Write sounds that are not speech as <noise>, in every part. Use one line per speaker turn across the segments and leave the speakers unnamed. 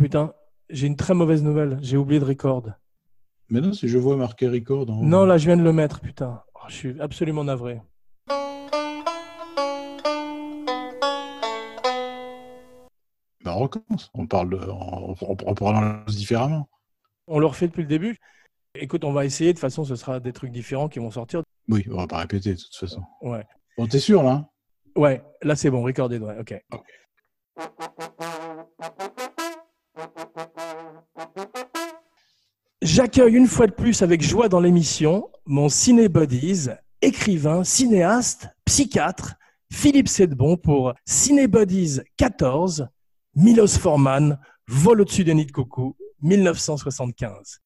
Putain, j'ai une très mauvaise nouvelle. J'ai oublié de record.
Mais non, si je vois marqué record. En...
Non, là, je viens de le mettre, putain. Oh, je suis absolument navré.
On recommence. On parle, de, on, on, on parle différemment.
On le refait depuis le début. Écoute, on va essayer. De toute façon, ce sera des trucs différents qui vont sortir.
Oui, on va pas répéter de toute façon.
Ouais.
Bon, t'es sûr là?
Ouais, là c'est bon, recordé. Ouais, ok. J'accueille une fois de plus avec joie dans l'émission mon cinébodies, écrivain, cinéaste, psychiatre, Philippe Sedbon pour Cinébodies 14, Milos Forman, Vol au-dessus des nids de coucou, 1975.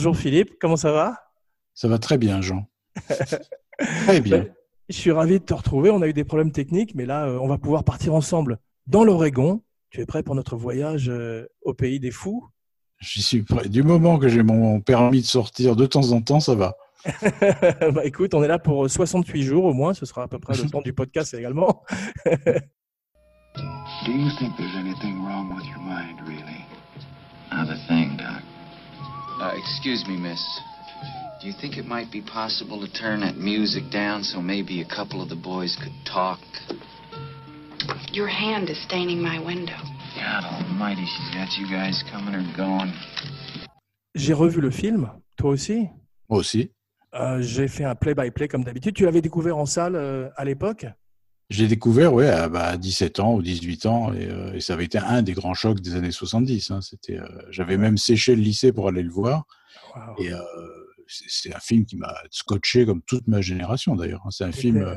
Bonjour Philippe, comment ça va?
Ça va très bien, Jean. très bien.
Ben, <laughs> je suis ravi de te retrouver. On a eu des problèmes techniques, mais là, euh, on va pouvoir partir ensemble dans l'Oregon. Tu es prêt pour notre voyage euh, au pays des fous?
J'y suis prêt. Du moment que j'ai mon permis de sortir de temps en temps, ça va. <laughs>
bah écoute, on est là pour 68 jours au moins. Ce sera à peu près le temps du podcast également. <laughs>
Do you think there's anything wrong with your mind, really? Not a thing, Doc.
Uh, excuse me, miss. Do you think it might be possible to turn that music down so maybe a couple of the boys could talk?
Your hand is staining my window.
God almighty, she's got you guys coming or going.
J'ai revu le film, toi aussi?
Moi aussi.
Euh, J'ai fait un play-by-play comme d'habitude. Tu l'avais découvert en salle euh, à l'époque?
J'ai découvert, ouais, à, bah, à 17 ans ou 18 ans, et, euh, et ça avait été un des grands chocs des années 70. Hein. C'était, euh, j'avais même séché le lycée pour aller le voir,
Waouh.
et euh, c'est un film qui m'a scotché comme toute ma génération d'ailleurs. hein. C'est un film.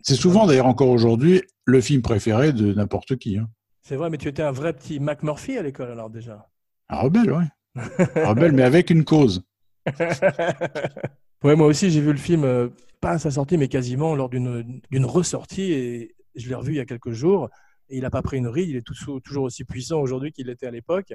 c'est souvent d'ailleurs encore aujourd'hui le film préféré de n'importe qui. Hein.
C'est vrai, mais tu étais un vrai petit McMurphy à l'école alors déjà.
Un rebelle, ouais. Un rebelle, <laughs> mais avec une cause.
ouais, moi aussi j'ai vu le film, pas à sa sortie, mais quasiment lors d'une ressortie et je l'ai revu il y a quelques jours. Et il n'a pas pris une ride, il est tout- toujours aussi puissant aujourd'hui qu'il était à l'époque.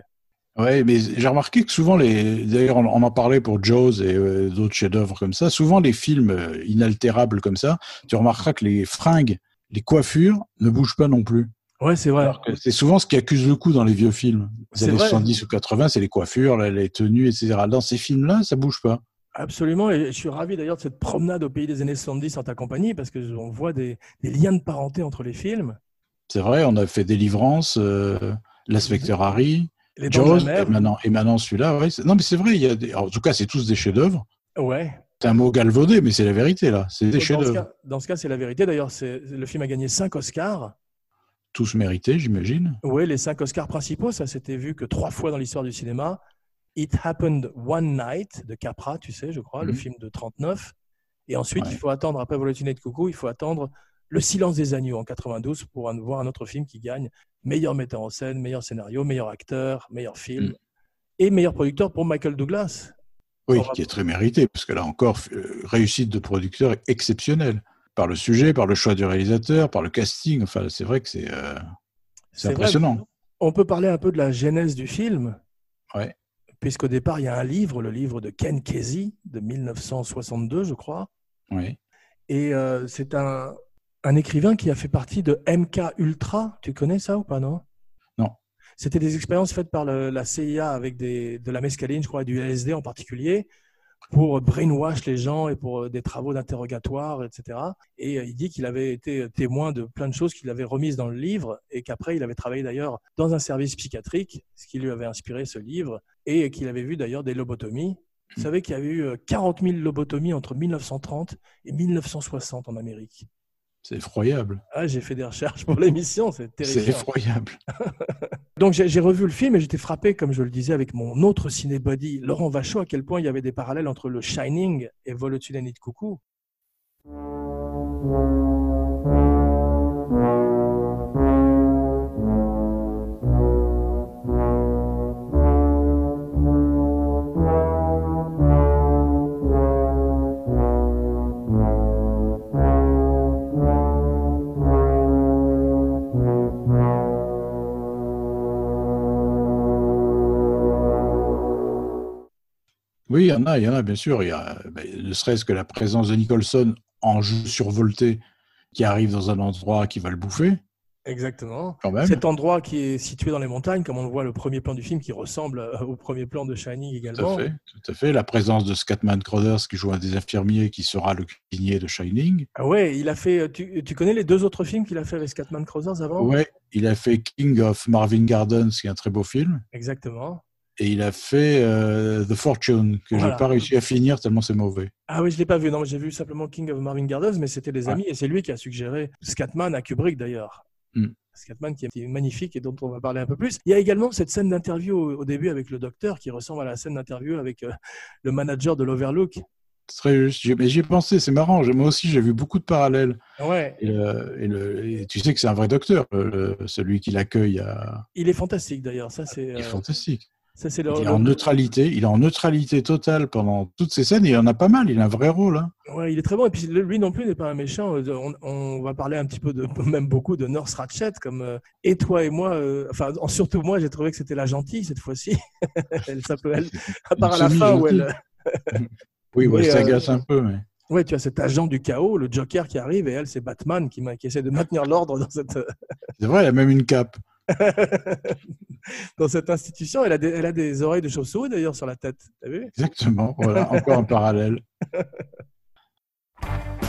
Ouais, mais j'ai remarqué que souvent les, d'ailleurs, on, en parlait pour Jaws et euh, d'autres chefs-d'œuvre comme ça. Souvent les films euh, inaltérables comme ça, tu remarqueras que les fringues, les coiffures ne bougent pas non plus.
Ouais, c'est vrai.
C'est souvent ce qui accuse le coup dans les vieux films. Les
C'est
années
vrai.
70 ou 80, c'est les coiffures, les, les tenues, etc. Dans ces films-là, ça bouge pas.
Absolument, et je suis ravi d'ailleurs de cette promenade au pays des années 70 en ta compagnie parce que on voit des, des liens de parenté entre les films.
C'est vrai, on a fait Délivrance, euh, L'inspecteur Harry,
Les
Jaws, et maintenant, et maintenant celui-là. Ouais, non, mais c'est vrai, il y a des, en tout cas, c'est tous des chefs-d'œuvre.
Ouais.
C'est un mot galvaudé, mais c'est la vérité, là. C'est des chefs-d'œuvre.
dans ce cas, c'est la vérité. D'ailleurs, le film a gagné 5 Oscars.
Tous mérités, j'imagine.
Oui, les 5 Oscars principaux, ça s'était vu que trois fois dans l'histoire du cinéma. It Happened One Night de Capra, tu sais, je crois, le
Mhm.
film de 39. Et ensuite,
Ouais.
il faut attendre, après Volatiné de Coucou, il faut attendre Le Silence des Agneaux en 92 pour voir un autre film qui gagne meilleur metteur en scène, meilleur scénario, meilleur acteur, meilleur film
Mhm.
et meilleur producteur pour Michael Douglas.
Oui, qui est très mérité, parce que là encore, euh, réussite de producteur exceptionnelle. Par le sujet, par le choix du réalisateur, par le casting. Enfin, c'est vrai que c'est euh,
vrai,
impressionnant.
on peut parler un peu de la genèse du film.
Ouais.
Puisqu'au départ, il y a un livre, le livre de Ken Kesey de 1962, je crois.
Oui.
Et euh, c'est un, un écrivain qui a fait partie de MK Ultra. Tu connais ça ou pas, non?
Non.
C'était des expériences faites par le- la CIA avec des, de la mescaline, je crois, et du LSD en particulier, pour brainwash les gens et pour euh, des travaux d'interrogatoire, etc. Et euh, il dit qu'il avait été témoin de plein de choses qu'il avait remises dans le livre et qu'après, il avait travaillé d'ailleurs dans un service psychiatrique, ce qui lui avait inspiré ce livre, et qu'il avait vu d'ailleurs des lobotomies. Vous savez qu'il y a eu euh, 40 000 lobotomies entre 1930 et 1960 en Amérique.
C'est effroyable.
Ah, j'ai fait des recherches pour l'émission, c'est
C'est
terrifiant.
effroyable. <laughs>
Donc j'ai revu le film et j'étais frappé, comme je le disais, avec mon autre cinébody, Laurent Vachaud, à quel point il y avait des parallèles entre le Shining et Vol au-dessus de coucou.
Oui, il y en a, il y en a, bien sûr. Il y a, ben, ne serait-ce que la présence de Nicholson en jeu survolté qui arrive dans un endroit qui va le bouffer,
Exactement.
quand même.
Cet endroit qui est situé dans les montagnes, comme on le voit le premier plan du film, qui ressemble euh, au premier plan de Shining
Tout
également.
à fait, tout à fait. La présence de Scatman Crothers qui joue un des infirmiers qui sera le cuisinier de Shining.
Ah ouais, il a fait. euh, Tu, tu connais les deux autres films qu'il a fait avec Scatman Crothers avant?
Ouais, il a fait King of Marvin Gardens, qui est un très beau film.
Exactement.
Et il a fait euh, The Fortune, que
Voilà.
j'ai pas réussi à finir tellement c'est mauvais.
Ah oui, je l'ai pas vu. Non, j'ai vu simplement King of Marvin Gardens, mais c'était des
Ouais.
amis et c'est lui qui a suggéré Scatman à Kubrick d'ailleurs.
Hmm.
Scatman qui est- magnifique et dont on va parler un peu plus. Il y a également cette scène d'interview au, au début avec le docteur qui ressemble à la scène d'interview avec euh, le manager de l'Overlook.
Très juste. Mais j'y ai pensé, c'est marrant. Moi aussi, j'ai vu beaucoup de parallèles.
Ouais,
Et, le- et le- et tu sais que c'est un vrai docteur, le- celui qui l'accueille. à-
il est fantastique d'ailleurs. Ça c'est.
Il est
euh,
fantastique.
Ça c'est le.
Il est
le-
en neutralité. Il est en neutralité totale pendant toutes ces scènes. Et il en a pas mal. Il a un vrai rôle. hein.
Ouais, il est très bon. Et puis lui non plus n'est pas un méchant. Euh, On, on va parler un petit peu de, <laughs> même beaucoup de Nurse Ratchet, comme euh, et toi et moi. euh, enfin, en- surtout moi, j'ai trouvé que c'était la gentille cette fois-ci. <laughs> elle s'appelle, <laughs> à part à la fin où elle.
Oui, ouais,
Mais,
ça
euh,
agace un peu. Mais...
Ouais, tu as cet agent du chaos, le Joker qui arrive, et elle, c'est Batman qui, qui essaie de maintenir l'ordre dans cette,
C'est vrai, il a même une cape. <laughs>
dans cette institution. Elle a, des, elle a des oreilles de chauve-souris d'ailleurs sur la tête. T'as vu?
Exactement. Voilà, encore un parallèle. <laughs>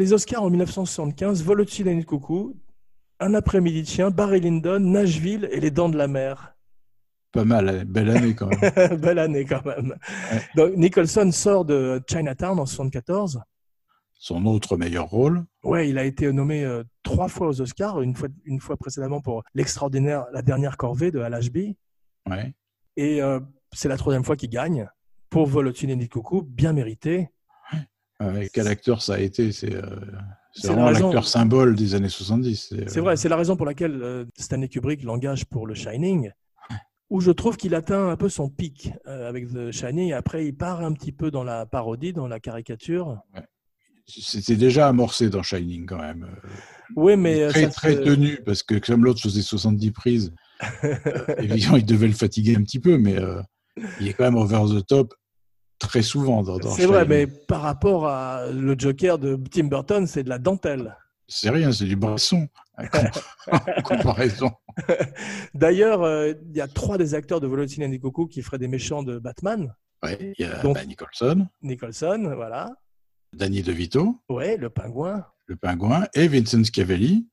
Les Oscars en 1975, Vol au-dessus nuit de coucou, Un après-midi chien, Barry Lyndon, Nashville et Les Dents de la Mer.
Pas mal. hein. Belle année quand même. <laughs>
Belle année quand même.
Ouais.
Donc, Nicholson sort de Chinatown en 74.
Son autre meilleur rôle.
Ouais, il a été nommé euh, trois fois aux Oscars, une fois, une fois précédemment pour l'extraordinaire La dernière corvée de Al Ashby.
Ouais.
Et euh, c'est la troisième fois qu'il gagne pour Vol au-dessus coucou, bien mérité.
Quel acteur ça a été C'est euh, vraiment l'acteur symbole des années 70. C'est
C'est
euh,
vrai, c'est la raison pour laquelle euh, Stanley Kubrick l'engage pour le Shining, où je trouve qu'il atteint un peu son pic euh, avec The Shining. Après, il part un petit peu dans la parodie, dans la caricature.
C'était déjà amorcé dans Shining quand même.
Oui, mais
très, très
se-
tenu, parce que comme l'autre faisait 70 prises, <laughs> évidemment, il devait le fatiguer un petit peu, mais il est quand même over the top très souvent dans,
c'est vrai, mais par rapport à le Joker de Tim Burton, c'est de la dentelle.
C'est rien, c'est du Bresson. en com- <laughs> <laughs> en comparaison. <laughs>
D'ailleurs, euh, il y a trois des acteurs de Volotine et Coco qui feraient des méchants de Batman.
Ouais, il y a
Donc-
bah, Nicholson,
Nicholson, voilà.
Danny DeVito,
Ouais, le pingouin.
le pingouin, et Vincent Scavelli,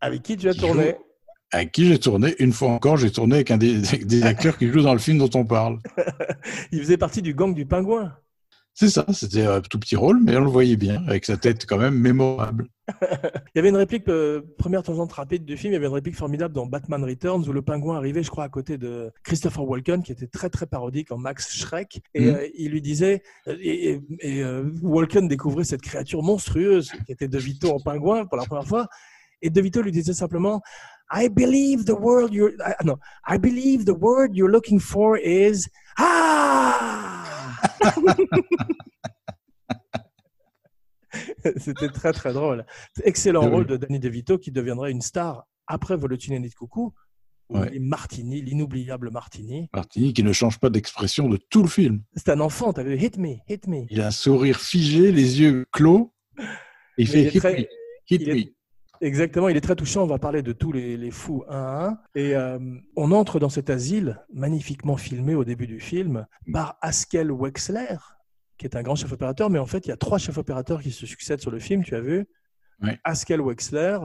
Avec qui tu as tourné
joue- avec qui j'ai tourné. Une fois encore, j'ai tourné avec un des, <laughs> des acteurs qui joue dans le film dont on parle. <laughs>
Il faisait partie du gang du pingouin.
C'est ça, c'était un tout petit rôle, mais on le voyait bien, avec sa tête quand même mémorable. <laughs>
Il y avait une réplique, euh, première tangente rapide du film, il y avait une réplique formidable dans Batman Returns où le pingouin arrivait, je crois, à côté de Christopher Walken, qui était très très parodique en Max Shrek, et
Mhm.
euh, il lui disait, et, et- et, euh, Walken découvrait cette créature monstrueuse qui était DeVito en pingouin pour la première fois, et DeVito lui disait simplement, I believe the word you're, non, I believe the word you're looking for is ah. <laughs> C'était très très drôle. Excellent
Oui.
rôle de Danny DeVito qui deviendrait une star après Volotine et de Coucou.
Ouais.
Martini, l'inoubliable Martini.
Martini qui ne change pas d'expression de tout le film.
C'est un enfant, t'as vu? Hit me, hit me.
Il a un sourire figé, les yeux clos. Et il fait
il
hit
très-
me, hit
est-
me.
Exactement, il est très touchant. On va parler de tous les, les fous un à un. Et euh, on entre dans cet asile, magnifiquement filmé au début du film, par Haskell Wexler, qui est un grand chef opérateur, mais en fait, il y a trois chefs opérateurs qui se succèdent sur le film, tu as vu
Ouais.
Haskell Wexler,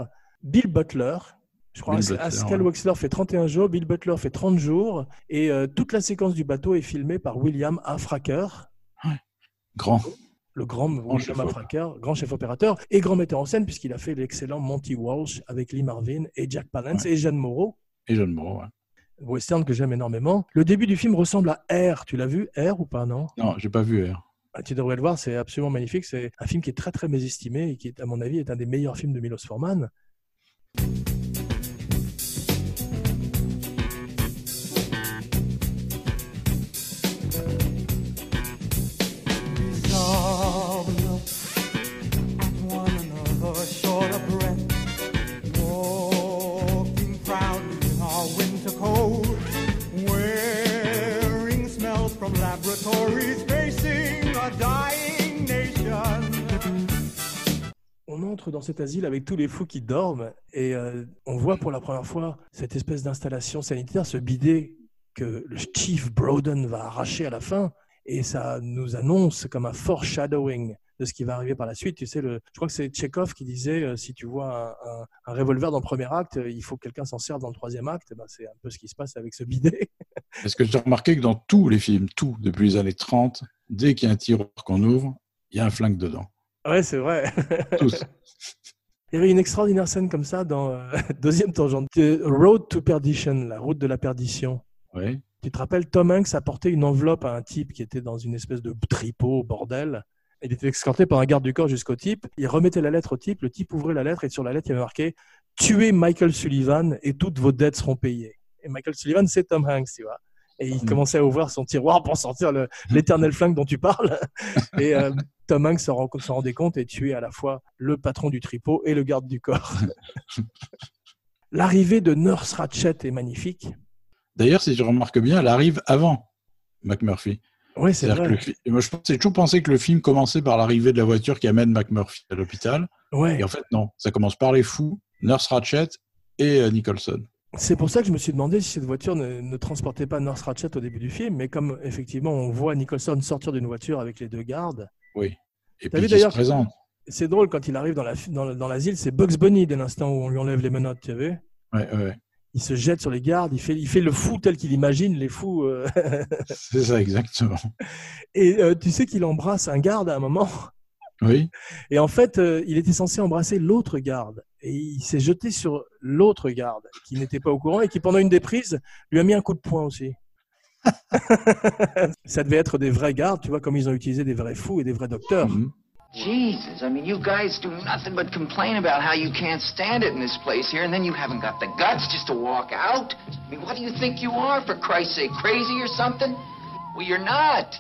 Bill Butler. Je crois que Haskell
ouais.
Wexler fait 31 jours, Bill Butler fait 30 jours, et euh, toute la séquence du bateau est filmée par William A. Fracker,
Grand.
Le grand William grand chef opérateur et grand metteur en scène, puisqu'il a fait l'excellent Monty Walsh avec Lee Marvin et Jack Palance et Jeanne Moreau.
Et Jeanne Moreau, ouais.
Western que j'aime énormément. Le début du film ressemble à R. Tu l'as vu, R ou pas, non?
Non, j'ai pas vu R.
Ah, Tu devrais le voir, c'est absolument magnifique. C'est un film qui est très très mésestimé et qui, est, à mon avis, est un des meilleurs films de Milos Forman. On entre dans cet asile avec tous les fous qui dorment et euh, on voit pour la première fois cette espèce d'installation sanitaire, ce bidet que le chief Broden va arracher à la fin et ça nous annonce comme un foreshadowing de ce qui va arriver par la suite. Tu sais, le, je crois que c'est Tchekhov qui disait euh, si tu vois un, un- un revolver dans le premier acte, euh, il faut que quelqu'un s'en serve dans le troisième acte. Eh ben, c'est un peu ce qui se passe avec ce bidet.
Est-ce que as remarqué que dans tous les films, tout, depuis les années 30, dès qu'il y a un tiroir qu'on ouvre, il y a un flingue dedans.
ouais, c'est vrai. <laughs>
Tous.
Il y avait une extraordinaire scène comme ça dans euh, <laughs> deuxième tangente, The Road to Perdition, la route de la perdition.
Oui.
Tu te rappelles, Tom Hanks a porté une enveloppe à un type qui était dans une espèce de tripot, bordel. Il était escorté par un garde du corps jusqu'au type. Il remettait la lettre au type. Le type ouvrait la lettre et sur la lettre, il y avait marqué Tuez Michael Sullivan et toutes vos dettes seront payées. Et Michael Sullivan, c'est Tom Hanks, tu vois. Et il
Mm.
commençait à ouvrir son tiroir pour sortir l'éternel flingue dont tu parles. <laughs> Et euh, Tom Hanks s'en rend- s'en rendait compte et tuait à la fois le patron du tripot et le garde du corps. <laughs> L'arrivée de Nurse Ratchet est magnifique.
D'ailleurs, si tu remarques bien, elle arrive avant McMurphy.
Oui, c'est
que
vrai.
le Moi, je toujours pensé que le film commençait par l'arrivée de la voiture qui amène McMurphy à l'hôpital.
Ouais.
Et en fait, non. Ça commence par les fous, Nurse Ratchet et euh, Nicholson.
C'est pour ça que je me suis demandé si cette voiture ne, ne transportait pas Nurse Ratchet au début du film, mais comme effectivement on voit Nicholson sortir d'une voiture avec les deux gardes,
Oui. Et puis
d'ailleurs-
présente.
c'est drôle quand il arrive dans la- dans dans l'asile, c'est Bugs Bunny dès l'instant où on lui enlève les menottes, tu as vu?
Ouais, ouais.
Il se jette sur les gardes, il fait, il fait le fou tel qu'il imagine les fous. euh. <laughs>
C'est ça, exactement.
Et euh, tu sais qu'il embrasse un garde à un moment,
Oui.
et en fait euh, il était censé embrasser l'autre garde, et il s'est jeté sur l'autre garde qui n'était pas au courant et qui pendant une des prises lui a mis un coup de poing aussi. <laughs> Ça devait être des vrais gardes, tu vois, comme ils ont utilisé des vrais fous et des vrais docteurs.
Mhm.
Jesus, I mean, you guys do nothing but complain about how you can't stand it in this place here, and then you haven't got the guts just to walk out. I mean, what do you think you are, for Christ's sake? Crazy or something? Well, you're not.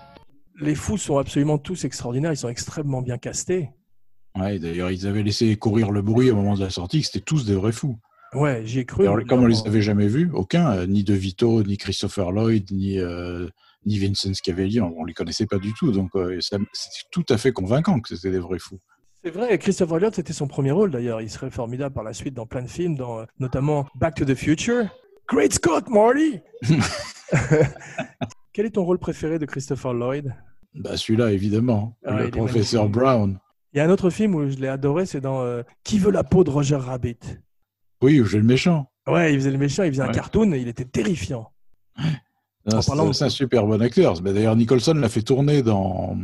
Les fous sont absolument tous extraordinaires, ils sont extrêmement bien castés.
Ouais, d'ailleurs, ils avaient laissé courir le bruit au moment de la sortie, que c'était tous des vrais fous.
Ouais, j'y ai cru.
Alors, comme on les avait jamais vus, aucun, euh, ni De Vito, ni Christopher Lloyd, ni, euh, ni Vincent Scavelli, on, on les connaissait pas du tout. Donc, euh, c'était tout à fait convaincant que c'était des vrais fous.
C'est vrai, Christopher Lloyd, c'était son premier rôle d'ailleurs. Il serait formidable par la suite dans plein de films, dans, euh, notamment Back to the Future. Great Scott, Marty <laughs> Quel est ton rôle préféré de Christopher Lloyd?
Bah, celui-là, évidemment.
Ah,
le professeur. Brown.
Il y a un autre film où je l'ai adoré, c'est dans euh, Qui veut la peau de Roger Rabbit?
Oui, j'ai le méchant.
Ouais, il faisait le méchant, il faisait un cartoon et il était terrifiant.
C'est
de-
un super bon acteur. D'ailleurs, Nicholson l'a fait tourner dans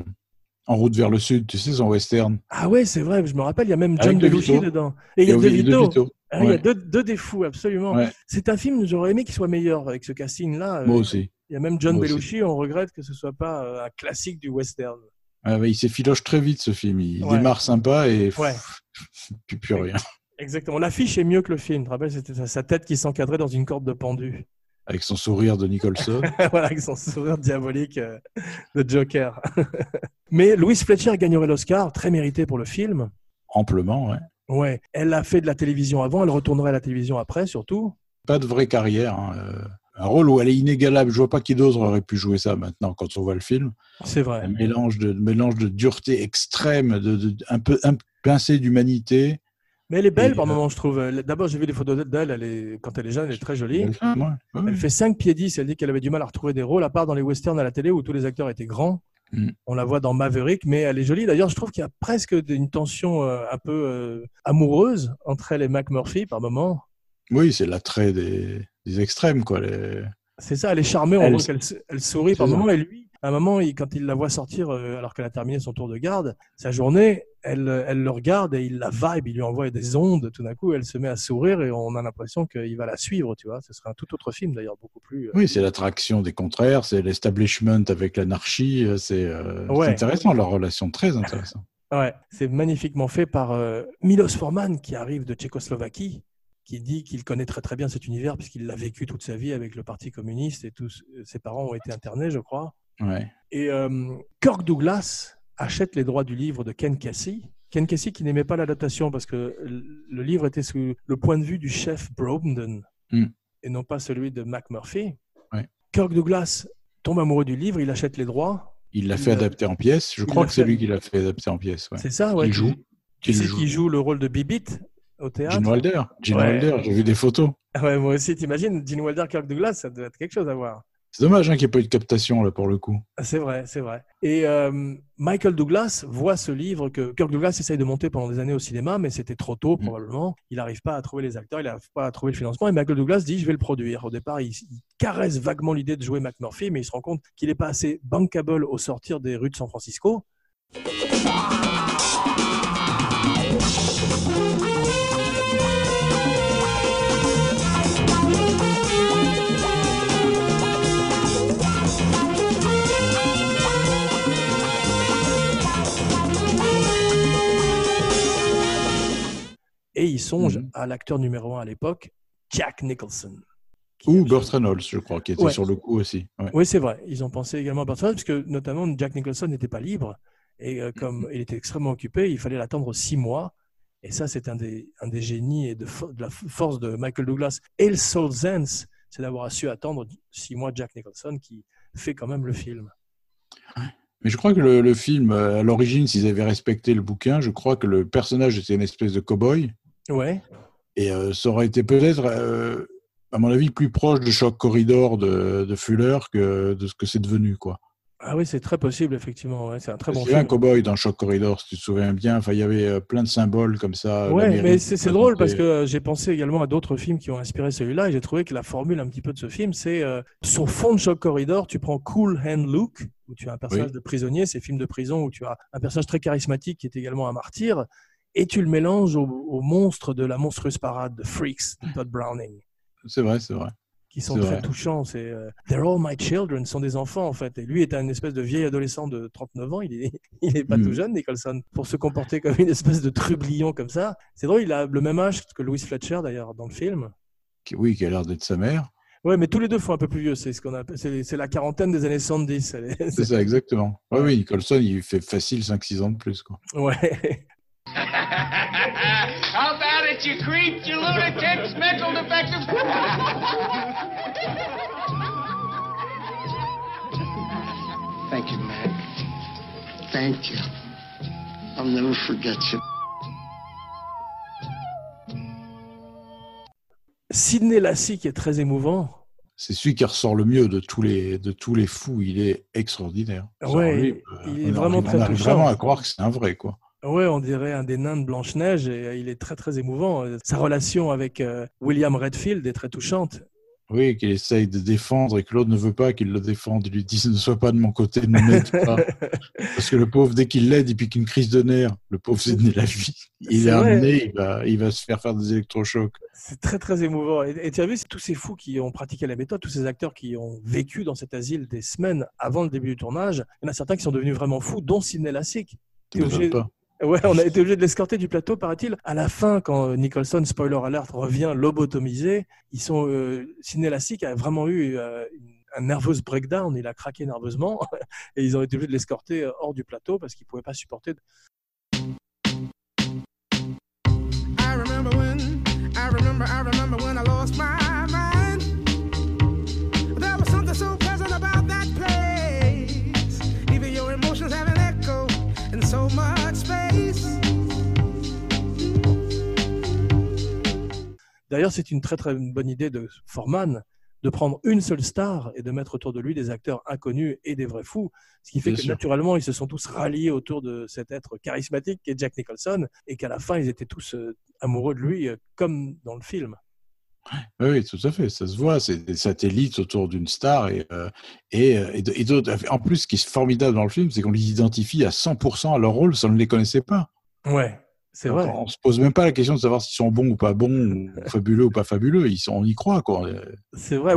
En route vers le sud, tu sais, son western.
Ah ouais, c'est vrai, je me rappelle, il y a même John
Avec De
dedans. Et il y a De. Ah il y a deux, deux des fous, absolument.
Ouais.
C'est un film, j'aurais aimé qu'il soit meilleur avec ce casting-là.
Moi
Euh,
aussi.
Il y a même John
Moi aussi.
Belushi, on regrette que ce soit pas euh, un classique du western.
Ah ouais, il s'effiloche très vite, ce film. Il
Ouais.
démarre sympa et
Ouais. <laughs>
plus rien.
Exactement. L'affiche est mieux que le film. Tu te rappelles, c'était sa- tête qui s'encadrait dans une corde de pendu.
Avec son sourire de Nicholson. <laughs>
voilà, avec son sourire diabolique euh, de Joker. <laughs> Mais Louise Fletcher gagnerait l'Oscar, très mérité pour le film.
Amplement, ouais.
Ouais, elle a fait de la télévision avant, elle retournerait à la télévision après, surtout.
Pas de vraie carrière. hein. Un rôle où elle est inégalable. Je vois pas qui d'autre aurait pu jouer ça maintenant quand on voit le film.
C'est vrai.
Un mélange de, mélange de dureté extrême, de, de- un peu un pincé d'humanité.
Mais elle est belle
Et,
par
euh,
moments, je trouve. D'abord, j'ai vu des photos d'elle, elle est, quand elle est jeune, elle est très jolie.
Ouais. Ouais.
Elle fait 5 pieds 10, elle dit qu'elle avait du mal à retrouver des rôles, à part dans les westerns à la télé où tous les acteurs étaient grands.
Mm.
On la voit dans Maverick, mais elle est jolie. D'ailleurs, je trouve qu'il y a presque une tension euh, un peu euh, amoureuse entre elle et McMurphy par moment.
Oui, c'est l'attrait des, des extrêmes, quoi. les-
C'est ça, elle est charmée, on
Elle-
voit qu'elle elle sourit par moment. Et lui, à un moment, il- quand il la voit sortir, euh, alors qu'elle a terminé son tour de garde, sa journée, elle, elle le regarde et il la vibe, il lui envoie des ondes. Tout d'un coup, elle se met à sourire et on a l'impression qu'il va la suivre, tu vois. Ce serait un tout autre film, d'ailleurs, beaucoup plus. euh,
Oui, c'est l'attraction des contraires, c'est l'establishment avec l'anarchie. euh, C'est euh,
Ouais.
intéressant, leur relation, très intéressant.
Ouais, c'est magnifiquement fait par Milos Forman qui arrive de Tchécoslovaquie, qui dit qu'il connaît très très bien cet univers puisqu'il l'a vécu toute sa vie avec le Parti communiste et tous ses parents ont été internés, je crois.
Ouais.
Et euh, Kirk Douglas achète les droits du livre de Ken Casey. Ken Casey qui n'aimait pas l'adaptation parce que le livre était sous le point de vue du chef Brobden
Mm.
et non pas celui de McMurphy.
Ouais.
Kirk Douglas tombe amoureux du livre, il achète les droits.
Il l'a fait adapter en pièces. Je crois que c'est
fait-
lui qui l'a fait adapter en pièces. Ouais.
C'est ça, ouais.
Il.
Qui
joue.
qui joue le rôle de Bibit? Au théâtre
Gene Wilder. Gene
Ouais.
Wilder, j'ai vu des photos.
Ouais, moi aussi, t'imagines, Gene Wilder, Kirk Douglas, ça doit être quelque chose à voir.
C'est dommage hein, qu'il n'y ait pas eu de captation là pour le coup.
C'est vrai, c'est vrai. Et euh, Michael Douglas voit ce livre que Kirk Douglas essaye de monter pendant des années au cinéma, mais c'était trop tôt
Mm.
probablement. Il n'arrive pas à trouver les acteurs, il n'arrive pas à trouver le financement. Et Michael Douglas dit je vais le produire. Au départ, il, il caresse vaguement l'idée de jouer McMurphy, mais il se rend compte qu'il n'est pas assez bankable au sortir des rues de San Francisco. Et il songe
Mhm.
à l'acteur numéro un à l'époque, Jack Nicholson.
Ou Burt Reynolds, je crois, qui était
Ouais.
sur le coup aussi. Ouais.
Oui, c'est vrai. Ils ont pensé également à Burt Reynolds, parce que notamment Jack Nicholson n'était pas libre. Et euh, comme il était extrêmement occupé, il fallait l'attendre six mois. Et ça, c'est un des, un des génies et de la force de Michael Douglas et le Soul Sense, c'est d'avoir su attendre six mois Jack Nicholson qui fait quand même le film.
Mais je crois que le, le film, euh, à l'origine, s'ils avaient respecté le bouquin, je crois que le personnage était une espèce de cow-boy.
Ouais,
Et euh, ça aurait été peut-être, euh, à mon avis, plus proche de Choc Corridor de, de Fuller que de ce que c'est devenu. quoi.
ah oui, c'est très possible, effectivement. Ouais, c'est un très bon film.
un cow-boy dans Choc Corridor, si tu te souviens bien. Enfin, il y avait euh, plein de symboles comme ça. L'Amérique
mais c'est c'est drôle parce que j'ai pensé également à d'autres films qui ont inspiré celui-là et j'ai trouvé que la formule un petit peu de ce film, c'est euh, sur fond de Shock Corridor, tu prends Cool Hand Luke, où tu as un personnage
Oui.
de prisonnier, ces films de prison où tu as un personnage très charismatique qui est également un martyr, et tu le mélanges au, au monstre de la monstrueuse parade de Freaks de Todd Browning,
C'est vrai, c'est vrai.
qui sont très
vrai.
touchants. C'est euh, They're all my children, ce sont des enfants en fait. Et lui est un espèce de vieil adolescent de 39 ans, il est, <laughs> il est pas
Mm.
tout jeune, Nicholson, pour se comporter comme une espèce de trublion comme ça. C'est drôle, il a le même âge que Louis Fletcher d'ailleurs dans le film.
Oui, qui a l'air d'être sa mère.
Ouais, mais tous les deux font un peu plus vieux. C'est ce qu'on appelle, c'est, la quarantaine des années 70. Elle est-
C'est ça, exactement. Oui, oui, Nicholson, il fait facile 5-6 ans de plus. Quoi.
Ouais. <laughs>
How about it, you creep, you lunatics, mental defective? <laughs>
Thank you, Mac. Thank you. I'll never forget you.
Sidney Lassie qui est très émouvant.
C'est celui qui ressort le mieux de tous les, de tous les fous. Il est extraordinaire.
Ouais,
lui,
il est
on
vraiment
arrive-
très
On arrive
touchant.
vraiment à croire que c'est un vrai. quoi.
Ouais, on dirait un des nains de Blanche-Neige et euh, il est très très émouvant. Sa relation avec euh, William Redfield est très touchante.
Oui, qu'il essaye de défendre et l'autre ne veut pas qu'il le défende. Il lui dit ne sois pas de mon côté, ne m'aide pas. <laughs> Parce que le pauvre, dès qu'il l'aide, il pique une crise de nerfs. Le pauvre Sidney la vie. Il
C'est
est amené, il va, il va se faire faire des électrochocs.
C'est très très émouvant. Et, et tu as vu, c'est tous ces fous qui ont pratiqué la méthode, tous ces acteurs qui ont vécu dans cet asile des semaines avant le début du tournage. Il y en a certains qui sont devenus vraiment fous, dont Sidney Lassick. Obligé-. Ouais, on a été obligé de l'escorter du plateau, paraît-il. À la fin, quand euh, Nicholson, spoiler alert, revient lobotomisé, ils sont, euh, a vraiment eu euh, un nervous breakdown. Il a craqué nerveusement <laughs> et ils ont été obligés de l'escorter euh, hors du plateau parce qu'ils pouvaient pas supporter.
I remember when, I remember, I remember when I lost my
D'ailleurs, c'est une très très bonne idée de Forman de prendre une seule star et de mettre autour de lui des acteurs inconnus et des vrais fous. Ce qui fait
Bien
que
sûr.
naturellement, ils se sont tous ralliés autour de cet être charismatique qui est Jack Nicholson et qu'à la fin, ils étaient tous euh, amoureux de lui, euh, comme dans le film.
Oui, tout à fait, ça se voit, c'est des satellites autour d'une star et, euh, et, et d'autres. En plus, ce qui est formidable dans le film, c'est qu'on les identifie à 100% à leur rôle sans ne les connaissait pas.
Ouais, c'est vrai.
On se pose même pas la question de savoir s'ils sont bons ou pas bons, ou <laughs> fabuleux ou pas fabuleux. Ils sont, on y croit, quoi.
C'est vrai.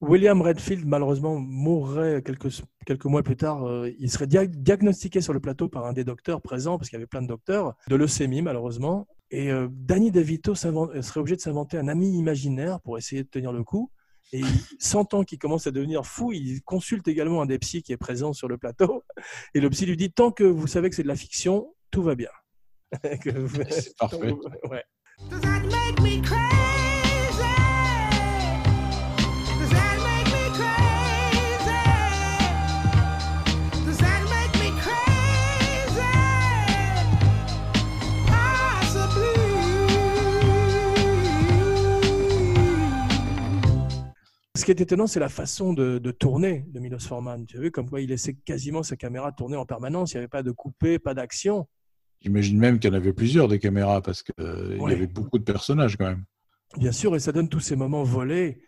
William, Redfield, malheureusement, mourrait quelques, quelques mois plus tard. Euh, Il serait dia- diagnostiqué sur le plateau par un des docteurs présents, parce qu'il y avait plein de docteurs, de leucémie, malheureusement. Et euh, Danny DeVito euh, serait obligé de s'inventer un ami imaginaire pour essayer de tenir le coup. Et sentant qu'il commence à devenir fou, il consulte également un des psys qui est présent sur le plateau. Et le psy lui dit Tant que vous savez que c'est de la fiction, tout va bien. <laughs> Que vous- <laughs>
C'est parfait.
Ouais.
Does that make me crazy? Does that make me crazy? Does that make me crazy? Possibly.
Ce qui est étonnant, c'est la façon de, de tourner de Milos Forman. Tu as vu comme quoi il laissait quasiment sa caméra tourner en permanence. Il n'y avait pas de coupé, pas d'action.
J'imagine même qu'il y en avait plusieurs des caméras parce qu'il il
Ouais.
y avait beaucoup de personnages quand même.
Bien sûr, et ça donne tous ces moments volés.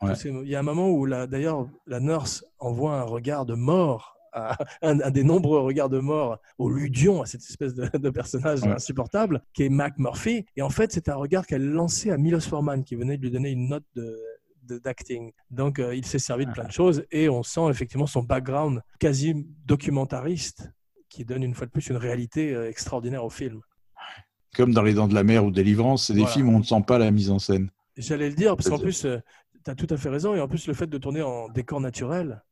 Tous
Ouais.
ces- Il y a un moment où, d'ailleurs, la nurse envoie un regard de mort, à- <laughs> un, un des nombreux regards de mort au Ludion, à cette espèce de, de personnage
Ouais.
insupportable, qui est Mac Murphy. Et en fait, c'est un regard qu'elle lançait à Milos Forman, qui venait de lui donner une note de de- d'acting. Donc, euh, il s'est servi de plein de choses et on sent effectivement son background quasi documentariste qui donne une fois de plus une réalité euh, extraordinaire au film.
Comme dans Les Dents de la Mer ou Délivrance, c'est des
Voilà.
films où on ne sent pas la mise en scène.
J'allais le dire, parce qu'en plus, tu as tout à fait raison, et en plus, le fait de tourner en décor naturil,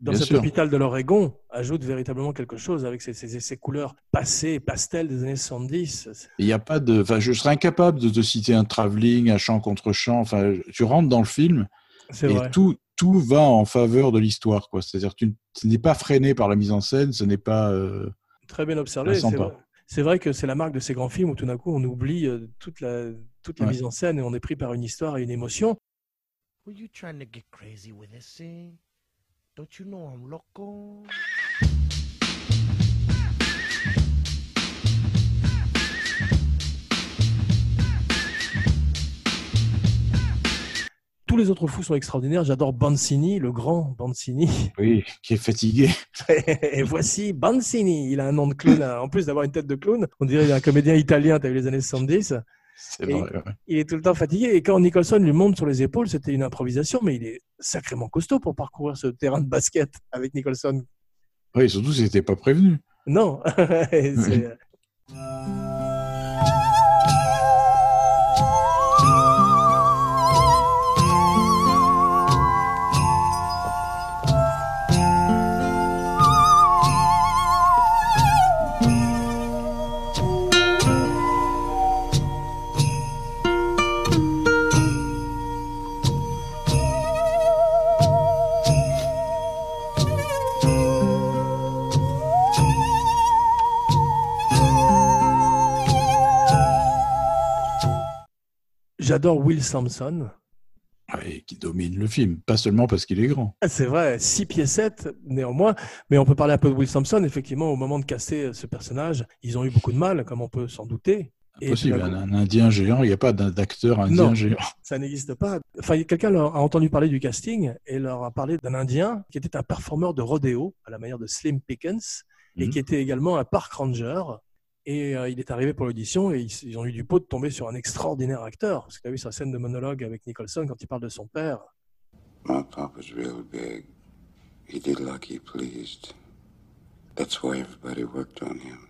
dans
Bien
cet
sûr.
hôpital de l'Oregon, ajoute véritablement quelque chose avec ces, ces- ces couleurs passées, pastel des années 70.
Il n'y a pas de. Enfin, je serais incapable de te citer un travelling, un chant contre chant. Enfin, tu rentres dans le film et
vrai.
tout, tout va en faveur de l'histoire, quoi. C'est-à-dire, que tu, ce n'est pas freiné par la mise en scène, ce n'est pas. euh,
Très bien observé. C'est vrai,
pas.
c'est vrai que c'est la marque de ces grands films où tout d'un coup, on oublie euh, toute la, toute la
Ouais.
mise en scène et on est pris par une histoire et une émotion.
Were you trying to get crazy with this thing? Don't you know I'm loco?
Les autres fous sont extraordinaires. J'adore Bansini, le grand Bansini.
Oui, qui est fatigué. <laughs>
Et voici Bansini. Il a un nom de clown. En plus d'avoir une tête de clown, on dirait un comédien italien, tu as vu les années 70.
C'est
Et-
vrai. ouais.
Il est tout le temps fatigué. Et quand Nicholson lui monte sur les épaules, c'était une improvisation, mais il est sacrément costaud pour parcourir ce terrain de basket avec Nicholson.
Oui, surtout s'il n'était pas prévenu.
Non. <laughs> J'adore Will Sampson.
Ouais, qui domine le film. Pas seulement parce qu'il est grand.
Ah, C'est vrai, 6 pieds 7 néanmoins, mais on peut parler un peu de Will Sampson. Effectivement, au moment de casser ce personnage, ils ont eu beaucoup de mal, comme on peut s'en douter.
Impossible. Un, un indien géant, il n'y a pas d'acteur indien
Non.
géant. <laughs>
Ça n'existe pas. Enfin, quelqu'un a entendu parler du casting et leur a parlé d'un Indien qui était un performeur de rodéo à la manière de Slim Pickens et
Mhm.
qui était également un park ranger. Et euh, il est arrivé pour l'audition et ils, ils ont eu du pot de tomber sur un extraordinaire acteur. Parce que tu as vu sa scène de monologue avec Nicholson quand il parle de son père.
My papa's real big. He did like he pleased. That's why everybody worked on him.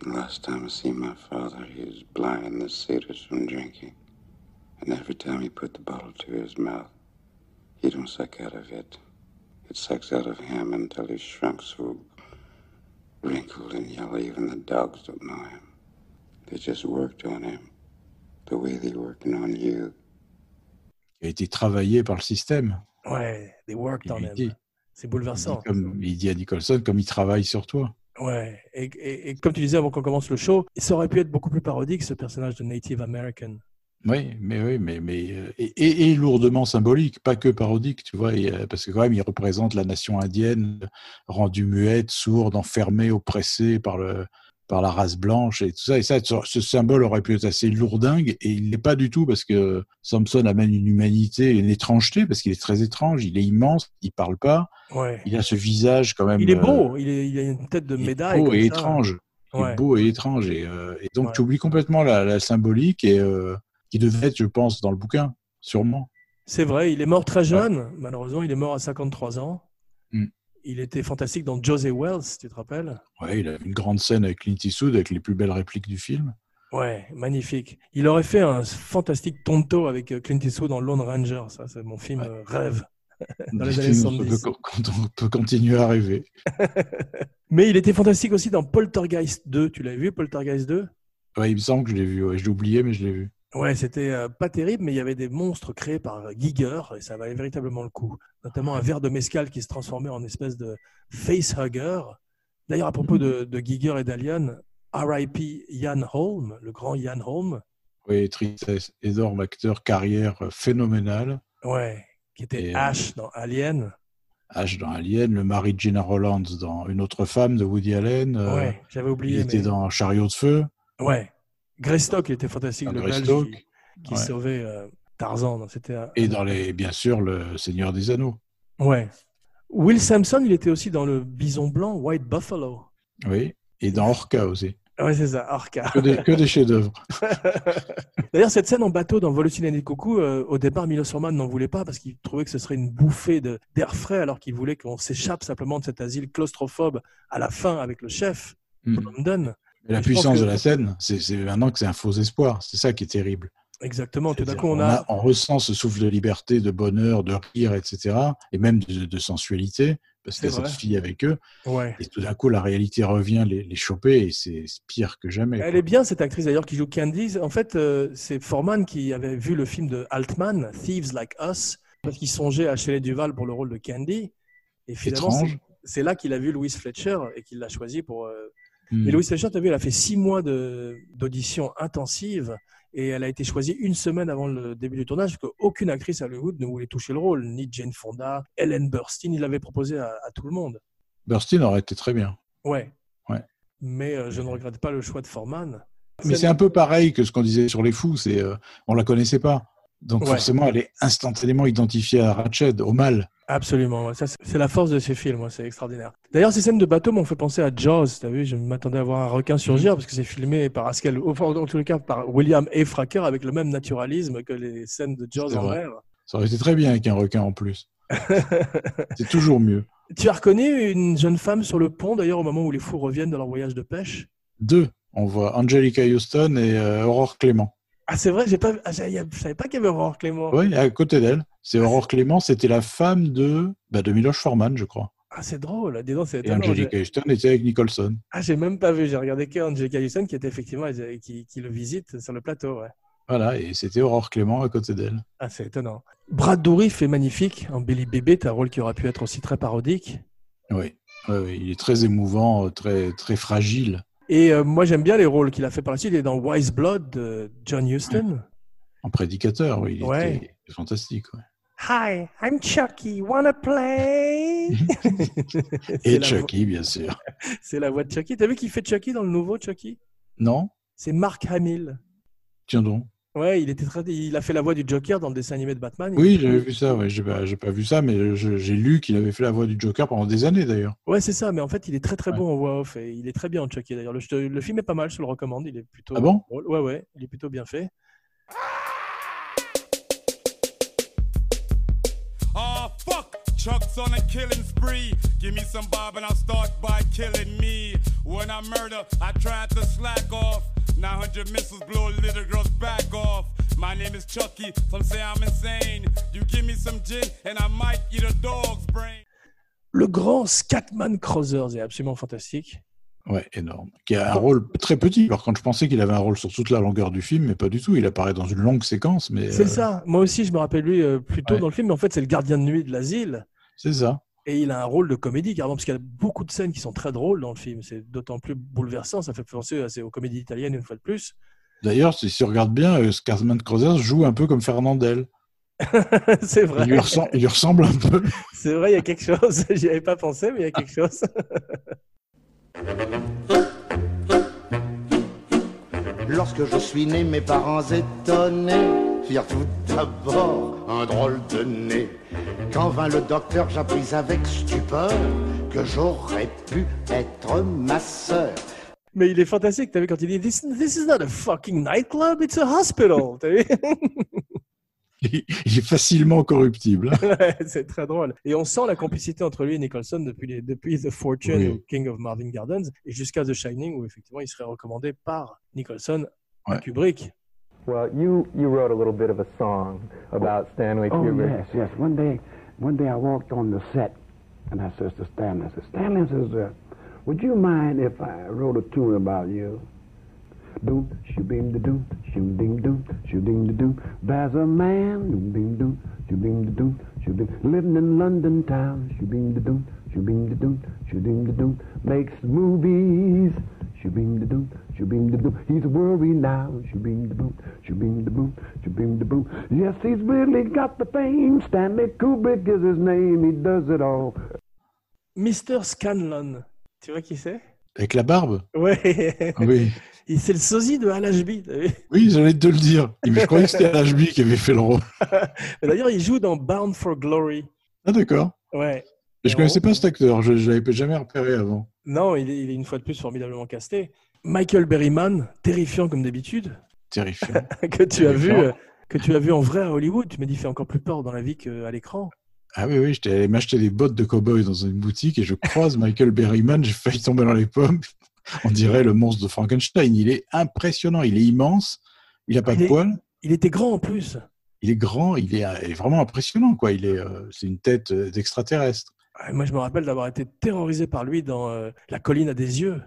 The last time I seen my father, he was blind in the satyrs from drinking. And every time he put the bottle to his mouth, he don't suck out of it. It sucks out of him until he's shrunk so wrinkled and yellow even the dogs don't know him. They just worked on him the way they working on you.
Qui a été travaillé par le système.
Ouais, they worked
Il
on
lui
him. C'est
Il dit,
bouleversant.
comme, il dit à Nicholson comme il travaille sur toi.
Ouais, et, et- et comme tu disais avant qu'on commence le show, ça aurait pu être beaucoup plus parodique ce personnage de Native American.
Oui, mais oui, mais, mais euh, et, et- et lourdement symbolique, pas que parodique, tu vois, et, euh, parce que quand même, il représente la nation indienne rendue muette, sourde, enfermée, oppressée par le par la race blanche et tout ça. Et ça, ce symbole aurait pu être assez lourdingue, et il l'est pas du tout parce que Samson amène une humanité, une étrangeté, parce qu'il est très étrange, il est immense, il parle pas,
Ouais.
il a ce visage quand même.
Il est
euh,
beau, il, est, il a une tête de médaille.
beau et
ça.
étrange.
Ouais.
est beau et étrange. Et, euh, et donc,
Ouais.
tu oublies complètement la, la symbolique et euh, qui devait être, je pense, dans le bouquin, sûrement.
C'est vrai, il est mort très jeune. Malheureusement, il est mort à 53 ans.
Mm.
Il était fantastique dans José Wells, tu te rappelles
Ouais, il a une grande scène avec Clint Eastwood, avec les plus belles répliques du film.
Ouais, magnifique. Il aurait fait un fantastique tonto avec euh, Clint Eastwood dans Lone Ranger. Ça, c'est mon film
Ouais.
euh, rêve. <laughs> Dans les années
films dont on
70.
peut, quand on peut continuer à rêver. <laughs>
Mais il était fantastique aussi dans Poltergeist 2. Tu l'as vu, Poltergeist 2
Ouais, il me semble que je l'ai vu. Ouais, je l'ai oublié, mais je l'ai vu.
Ouais, c'était euh, pas terrible, mais il y avait des monstres créés par euh, Giger et ça valait véritablement le coup. Notamment un verre de mescal qui se transformait en espèce de facehugger. D'ailleurs, à propos de, de Giger et d'Alien, R.I.P. Ian Holm, le grand Ian Holm,
Oui, tristesse, énorme acteur, carrière euh, phénoménale.
ouais, qui était
Et,
Ash dans Alien.
H dans Alien, le mari de Gina Rollands dans Une autre femme de Woody Allen. euh,
ouais, j'avais
il
oublié.
était
mais-
dans Chariot de feu,
Ouais. Greystock, il était fantastique, le Belge
Greystock.
qui, qui
Ouais.
sauvait euh, Tarzan. donc C'était un-
Et dans les, bien sûr, le Seigneur des Anneaux.
Ouais. Will Sampson, il était aussi dans le Bison Blanc, White Buffalo.
Oui. Et dans Orca aussi.
Ouais, c'est ça, Arca.
Que des, que des chefs-d'œuvre. <laughs>
D'ailleurs, cette scène en bateau dans Volocine et Coucou, euh, au départ, Milos Forman n'en voulait pas parce qu'il trouvait que ce serait une bouffée de- d'air frais alors qu'il voulait qu'on s'échappe simplement de cet asile claustrophobe à la fin avec le chef,
Hmm.
London.
La puissance
que-
de la scène, c'est maintenant que c'est un faux espoir. C'est ça qui est terrible.
Exactement, tout d'un coup, on
on,
a...
on ressent ce souffle de liberté, de bonheur, de rire, etc. Et même de, de sensualité, parce qu'il y a cette fille avec eux.
Ouais.
Et tout d'un coup, la réalité revient les, les choper et c'est pire que jamais.
Elle
quoi.
est bien, cette actrice d'ailleurs qui joue Candy. En fait, euh, c'est Forman qui avait vu le film de Altman, Thieves Like Us, parce qu'il songeait à Shelley Duval pour le rôle de Candy. Et finalement, c'est là qu'il a vu Louise Fletcher et qu'il l'a choisi pour. euh,
Hmm.
Et Louise Fletcher, tu as vu, elle a fait six mois d'audition intensive et elle a été choisie une semaine avant le début du tournage parce qu'aucune actrice à Hollywood ne voulait toucher le rôle, ni Jane Fonda, Ellen Burstyn, il l'avait proposé à, à tout le monde.
Burstyn aurait été très bien.
Ouais.
Ouais.
Mais euh, je ne regrette pas le choix de Forman.
Mais c'est un peu pareil que ce qu'on disait sur les fous. C'est euh, on la connaissait pas. Donc
Ouais.
forcément, elle est instantanément identifiée à Ratched, au mal.
Absolument. Ça, c'est la force de ces films, c'est extraordinaire. D'ailleurs, ces scènes de bateau m'ont fait penser à Jaws, t'as vu, je m'attendais à voir un requin surgir parce que c'est filmé par Haskell, enfin, en tous les cas par William A. Fracker avec le même naturalisme que les scènes de Jaws en mer.
Ça aurait été très bien avec un requin en plus. <laughs> c'est toujours mieux.
Tu as reconnu une jeune femme sur le pont d'ailleurs au moment où les fous reviennent de leur voyage de pêche?
Deux, on voit Angelica Houston et euh, Aurore Clément.
Ah c'est vrai, j'ai pas, ah, je savais pas qu'il y avait Aurore Clément.
Oui, à côté d'elle. C'est Aurore Clément, c'était la femme de, bah, de Miloš Forman, je crois.
Ah c'est drôle, dis donc, c'est
Et. Angelica Houston était avec Nicholson.
Ah j'ai même pas vu, j'ai regardé que Angelica Houston qui était effectivement qui, qui le visite sur le plateau, ouais.
Voilà, et c'était Aurore Clément à côté d'elle.
Ah, c'est étonnant. Brad Dourif est magnifique en Billy Bébé, un rôle qui aurait pu être aussi très parodique.
Oui. Oui, oui, il est très émouvant, très, très fragile.
Et euh, moi, j'aime bien les rôles qu'il a fait par la suite. Il est dans Wise Blood de John Huston.
En prédicateur, oui, il
Ouais.
était fantastique. ouais.
Hi, I'm Chucky. Wanna play? <laughs>
Et Chucky, bien sûr. <laughs>
C'est la voix de Chucky. T'as vu qui fait Chucky dans le nouveau Chucky?
Non
C'est Mark Hamill.
Tiens donc.
Ouais, il était très... il a fait la voix du Joker dans le dessin animé de Batman.
Oui, j'avais vu ça, ouais. j'ai pas, vu ça, mais j'ai lu qu'il avait fait la voix du Joker pendant des années d'ailleurs.
Ouais, c'est ça. Mais en fait, il est très très
Ouais.
bon en voix off et il est très bien en Chucky. D'ailleurs, le, film est pas mal. Je te le recommande. Il est plutôt.
Ah bon?
drôle. Ouais, ouais. Il est plutôt bien fait.
Chuck's on a killing spree. Give me some bob and I'll start by killing me. When I murder, I try to slack off. 900 missiles blow a little girl's back off. My name is Chucky, some say I'm insane. You give me some gin and I might eat a dog's brain.
Le grand Scatman Crothers est absolument fantastique.
Ouais, énorme. Qui a un rôle très petit. Par contre, je pensais qu'il avait un rôle sur toute la longueur du film, mais pas du tout. Il apparaît dans une longue séquence, mais
C'est
euh,
ça. Moi aussi, je me rappelle lui euh, plus tôt
Ouais.
dans le film, mais en fait, c'est le gardien de nuit de l'asile.
C'est ça.
Et il a un rôle de comédie, carrément, parce qu'il y a beaucoup de scènes qui sont très drôles dans le film. C'est d'autant plus bouleversant. Ça fait penser aux comédies italiennes une fois de plus.
D'ailleurs, si, si on regarde bien, euh, Scarman Crothers joue un peu comme Fernandel. <laughs>
c'est vrai.
Il lui, ressemble, il lui ressemble un peu.
C'est vrai, il y a quelque chose. <laughs> J'y avais pas pensé, mais il y a quelque chose. <laughs>
Lorsque je suis né, mes parents étonnés firent tout d'abord un drôle de nez. Quand vint le docteur, j'appris avec stupeur que j'aurais pu être ma sœur.
Mais il est fantastique, t'as vu, quand il dit this, this is not a fucking nightclub, it's a hospital. <laughs>
Il, est facilement corruptible. <laughs>
Ouais, C'est très drôle. Et on sent la complicité entre lui et Nicholson depuis, les- depuis The Fortune
Oui.
ou King of Marvin Gardens et jusqu'à The Shining où effectivement il serait recommandé par Nicholson à
Ouais.
Kubrick.
Well, you you wrote a little bit of a song about Stanley
Oh,
Kubrick.
yes, yes. One day, one day I walked on the set, and I says to Stanley, I said, Stanley, I says, uh, would you mind if I wrote a tune about you? Doom, shoo-beam da doom, shoo-ding doom, shoo-ding da doom. There's a man, doom, ding doom, shoo-beam da doom, shoo-ding, living in London town, shoo-beam da doom, shoo-beam da doom, shoo-ding da doom, makes movies. Shoo-beam da doom, shoo-beam da doom. He's world renowned. Shoo-beam da boom, shoo-beam da boom, shoo-beam da boom. Yes, he's really got the fame. Stanley Kubrick is his name. He does it all.
Mr. Scanlon, tu vois qui c'est
Avec la barbe
Ouais.
Oui.
Et c'est le sosie de t'as vu?
Oui, j'allais te le dire. Mais je croyais que c'était Ashby qui avait fait le rôle. <laughs>
D'ailleurs, il joue dans Bound for Glory.
Ah, d'accord.
Ouais.
Je
Et
connaissais
on-
pas cet acteur. Je ne l'avais jamais repéré avant.
Non, il est, il est une fois de plus formidablement casté. Michael Berryman, terrifiant comme d'habitude,
Terrifiant. <laughs>
que tu as vu, euh, que tu as vu en vrai à Hollywood. Tu m'as dit, il fait encore plus peur dans la vie qu'à l'écran.
Ah oui, oui, j'étais allé m'acheter des bottes de cow-boy dans une boutique et je croise Michael Berryman. J'ai failli tomber dans les pommes. On dirait le monstre de Frankenstein. Il est impressionnant. Il est immense. Il a pas
Il
de
est-
poils.
Il était grand en plus.
Il est grand. Il est, euh, il est vraiment impressionnant. quoi. Il est, euh, c'est une tête euh, d'extraterrestre.
Ouais, Moi, je me rappelle d'avoir été terrorisé par lui dans euh, La colline à des yeux.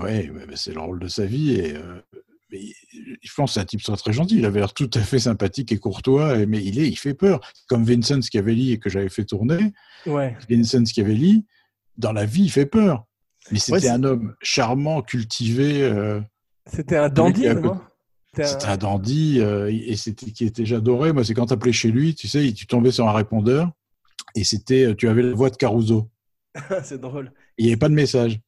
Ouais, bah, c'est le rôle de sa vie. Et, euh, mais je pense que c'est un type très, très gentil. Il avait l'air tout à fait sympathique et courtois, mais il, est, il fait peur. Comme Vincent Scavelli que j'avais fait tourner.
Ouais.
Vincent Scavelli, dans la vie, il fait peur. Mais c'était
Ouais,
un homme charmant, cultivé. euh,
C'était un dandy,
a-
non C'était un-
dandy euh, et c'était qui était j'adorais. Moi, c'est quand t'appelais chez lui, tu sais, tu tombais sur un répondeur et c'était, tu avais la voix de Caruso. <laughs>
C'est drôle.
Et il n'y avait pas de message.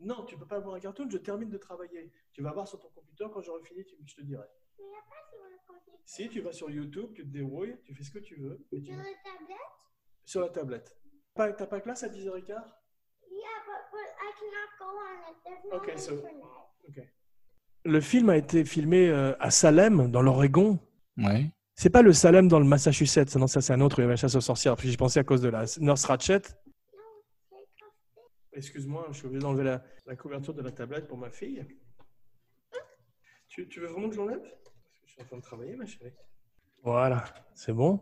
Non, tu peux pas voir un cartoon, je termine de travailler. Tu vas voir sur ton computer, quand j'aurai fini, tu- je te dirai. Si, tu vas sur YouTube, tu te débrouilles, tu fais ce que tu veux. mais tu- Sur la tablette? Pas- T'as pas classe à 10h15 Ok, so- ok. Le film a été filmé euh, à Salem, dans l'Oregon.
Ouais.
C'est pas le Salem dans le Massachusetts, non, ça c'est un autre, il y avait la chasse aux sorcières. Puis j'ai pensé à cause de la Nurse Ratchet. Excuse-moi, je suis obligé d'enlever la, la couverture de la tablette pour ma fille. Tu, tu veux vraiment que j'enlève Parce que je suis en train de travailler, ma chérie. Voilà, c'est bon.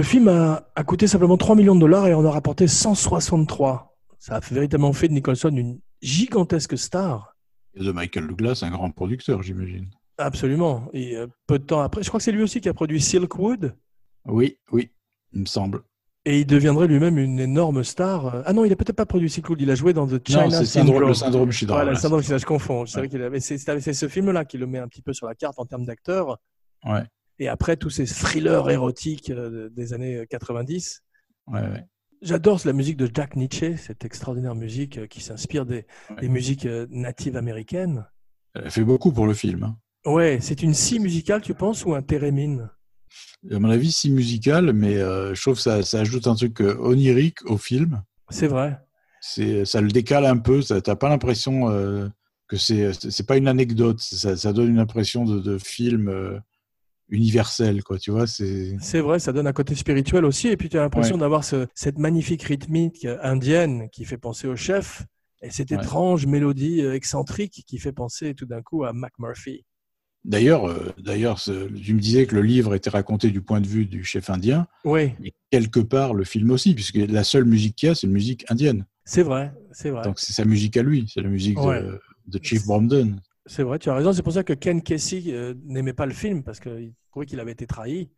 Le film a, a coûté simplement 3 millions de dollars et en a rapporté 163. Ça a véritablement fait de Nicholson une gigantesque star.
Et de Michael Douglas, un grand producteur, j'imagine.
Absolument. Et euh, peu de temps après, je crois que c'est lui aussi qui a produit Silkwood.
Oui, oui, il me semble.
Et il deviendrait lui-même une énorme star. Ah non, il a peut-être pas produit Silkwood, il a joué dans The China
Non, c'est syndrome- le syndrome
Voilà, le syndrome je confonds. C'est vrai qu'il c'est ce film-là qui le met un petit peu sur la carte en termes d'acteur.
Ouais,
Et après, tous ces thrillers érotiques euh, des années 90.
ouais, ouais.
J'adore la musique de Jack Nietzsche, cette extraordinaire musique euh, qui s'inspire des, des musiques euh, natives américaines.
Elle fait beaucoup pour le film. hein.
Ouais, c'est une scie musicale, tu penses, ou un thérémine?
À mon avis, si musical, mais euh, je trouve que ça, ça ajoute un truc euh, onirique au film.
C'est vrai.
Ça le décale un peu. T'as pas l'impression euh, que c'est, pas une anecdote. Ça, ça donne une impression de, de film euh, universel, quoi. Tu vois, c'est.
C'est vrai, ça donne un côté spirituel aussi. Et puis tu as l'impression
Ouais.
d'avoir ce- cette magnifique rythmique indienne qui fait penser au chef et cette
Ouais.
étrange mélodie euh, excentrique qui fait penser tout d'un coup à Mac Murphy.
D'ailleurs, euh, d'ailleurs, tu me disais que le livre était raconté du point de vue du chef indien.
Oui,
Et quelque part, le film aussi, puisque la seule musique qu'il y a, c'est une musique indienne.
c'est vrai, c'est vrai.
Donc c'est sa musique à lui, c'est la musique
Ouais.
de, de Chief Bromden.
C'est vrai, tu as raison. C'est pour ça que Ken Kesey euh, n'aimait pas le film parce qu'il trouvait qu'il avait été trahi.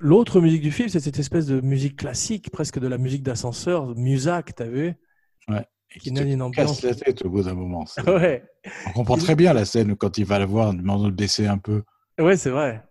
L'autre musique du film, c'est cette espèce de musique classique, presque de la musique d'ascenseur, Musak, t'as vu?
Ouais.
Qui donne une ambiance.
Casse la tête au bout d'un moment. <laughs>
Ouais.
On comprend très bien la scène quand il va la voir en demandant de baisser un peu.
Ouais, c'est vrai.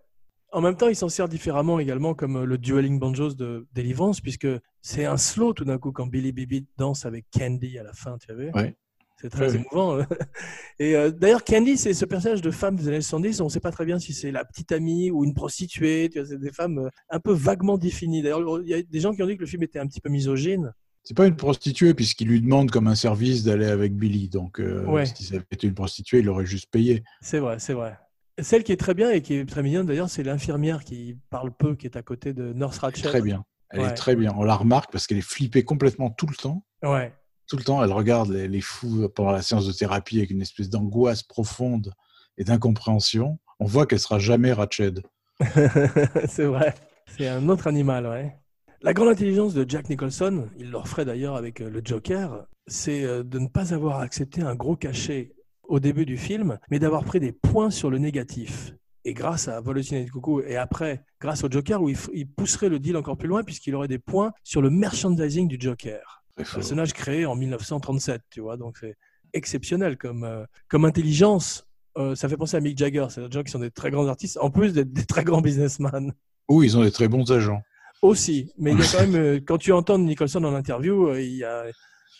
En même temps, il s'en sert différemment également, comme euh, le dueling banjos de Deliverance, puisque c'est un slow tout d'un coup quand Billy Bibi danse avec Candy à la fin, tu as vu
Ouais.
C'est très émouvant. <laughs> Et euh, d'ailleurs, Candy, c'est ce personnage de femme des années 70. On ne sait pas très bien si c'est la petite amie ou une prostituée. Tu vois, c'est des femmes euh, un peu vaguement définies. D'ailleurs, il y a des gens qui ont dit que le film était un petit peu misogyne.
C'est pas une prostituée puisqu'il lui demande comme un service d'aller avec Billy. Donc, euh,
Ouais.
si ça avait été une prostituée, il aurait juste payé.
C'est vrai, c'est vrai. Celle qui est très bien et qui est très mignonne d'ailleurs, c'est l'infirmière qui parle peu, qui est à côté de Nurse Ratched.
Très bien. Elle
Ouais.
est très bien. On la remarque parce qu'elle est flippée complètement tout le temps.
Ouais.
Tout le temps, elle regarde les, les fous pendant la séance de thérapie avec une espèce d'angoisse profonde et d'incompréhension. On voit qu'elle sera jamais Ratched. <laughs>
c'est vrai. C'est un autre animal, ouais. La grande intelligence de Jack Nicholson, il le referait d'ailleurs avec euh, le Joker, c'est euh, de ne pas avoir accepté un gros cachet au début du film, mais d'avoir pris des points sur le négatif. Et grâce à Volotine et de Coucou, et après, grâce au Joker, où il, pousserait le deal encore plus loin, puisqu'il aurait des points sur le merchandising du Joker. Personnage créé en 1937, tu vois, donc c'est exceptionnel comme, euh, comme intelligence. Euh, ça fait penser à Mick Jagger, c'est des gens qui sont des très grands artistes, en plus d'être des très grands businessmen.
Ou ils ont des très bons agents.
Aussi, mais il y a quand <laughs> même, euh, quand tu entends Nicholson en interview, euh, il y a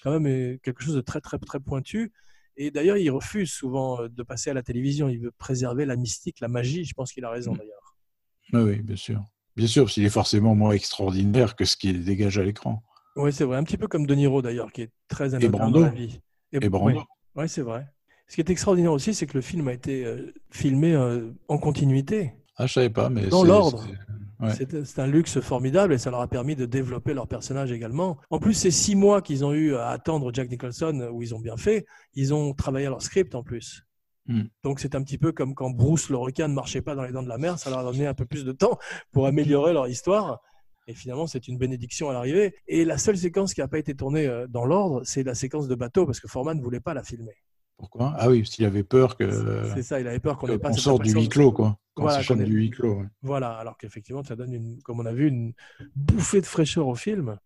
quand même euh, quelque chose de très très très pointu. Et d'ailleurs, il refuse souvent de passer à la télévision. Il veut préserver la mystique, la magie. Je pense qu'il a raison d'ailleurs.
Oui, oui, bien sûr. Bien sûr, parce qu'il est forcément moins extraordinaire que ce qu'il dégage à l'écran.
Oui, c'est vrai. Un petit peu comme De Niro d'ailleurs, qui est très anodin
Brando.
dans la vie.
Et Brando.
Oui, c'est vrai. Ce qui est extraordinaire aussi, c'est que le film a été filmé en continuité,
Ah, je savais pas, mais
dans l'ordre.
C'est- ouais.
C'est c'est un luxe formidable et ça leur a permis de développer leur personnage également. En plus, ces six mois qu'ils ont eu à attendre Jack Nicholson, où ils ont bien fait, ils ont travaillé à leur script en plus.
Hmm.
Donc c'est un petit peu comme quand Bruce le requin ne marchait pas dans les dents de la mer, ça leur a donné un peu plus de temps pour améliorer leur histoire. Et finalement, c'est une bénédiction à l'arrivée. Et la seule séquence qui n'a pas été tournée euh, dans l'ordre, c'est la séquence de bateau, parce que Foreman ne voulait pas la filmer.
Pourquoi? Ah oui, parce qu'il avait peur que
C'est ça, il avait peur qu'on n'ait pas
sorte du huis clos, quoi.
Voilà,
du huis clos. ouais.
Voilà, alors qu'effectivement, ça donne, une, comme on a vu, une bouffée de fraîcheur au film.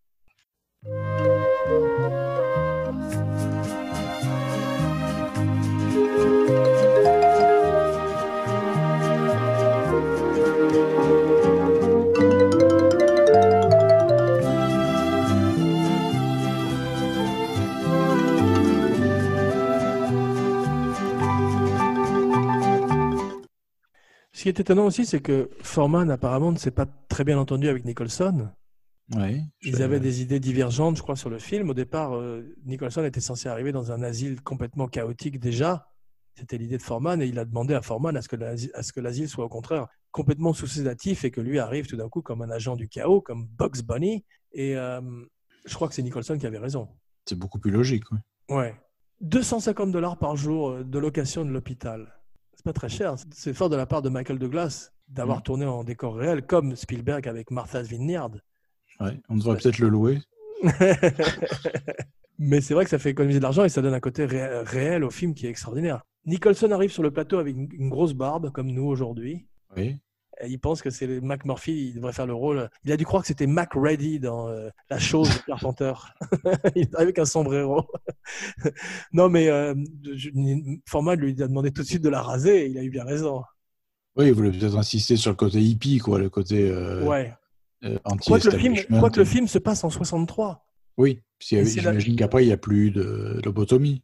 Ce qui est étonnant aussi, c'est que Foreman, apparemment, ne s'est pas très bien entendu avec Nicholson.
Ouais,
Ils
je-
avaient des idées divergentes, je crois, sur le film. Au départ, euh, Nicholson était censé arriver dans un asile complètement chaotique déjà. C'était l'idée de Foreman et il a demandé à Foreman à ce que l'asile soit au contraire complètement sous sédatif et que lui arrive tout d'un coup comme un agent du chaos, comme Bugs Bunny. Et euh, je crois que c'est Nicholson qui avait raison.
C'est beaucoup plus logique. ouais.
Ouais. 250 dollars par jour euh, de location de l'hôpital. C'est pas très cher. C'est fort de la part de Michael Douglas d'avoir
Mm.
tourné en décor réel, comme Spielberg avec Martha's Vineyard.
Ouais, On devrait peut-être le louer. <laughs>
Mais c'est vrai que ça fait économiser de l'argent et ça donne un côté ré- réel au film qui est extraordinaire. Nicholson arrive sur le plateau avec une une grosse barbe, comme nous aujourd'hui.
Oui.
Il pense que c'est le- Mac Murphy, il devrait faire le rôle. Il a dû croire que c'était Mac Ready dans euh, La chose de Carpenter. <laughs> avec un sombrero. <laughs> non, mais euh, Forman lui a demandé tout de suite de la raser et il a eu bien raison.
Oui, il voulait peut-être insister sur le côté hippie, quoi, le côté euh,
ouais.
euh,
Quoique le, film, quoique le film se passe en 63.
Oui,
la-
j'imagine qu'après, il n'y a plus de lobotomie.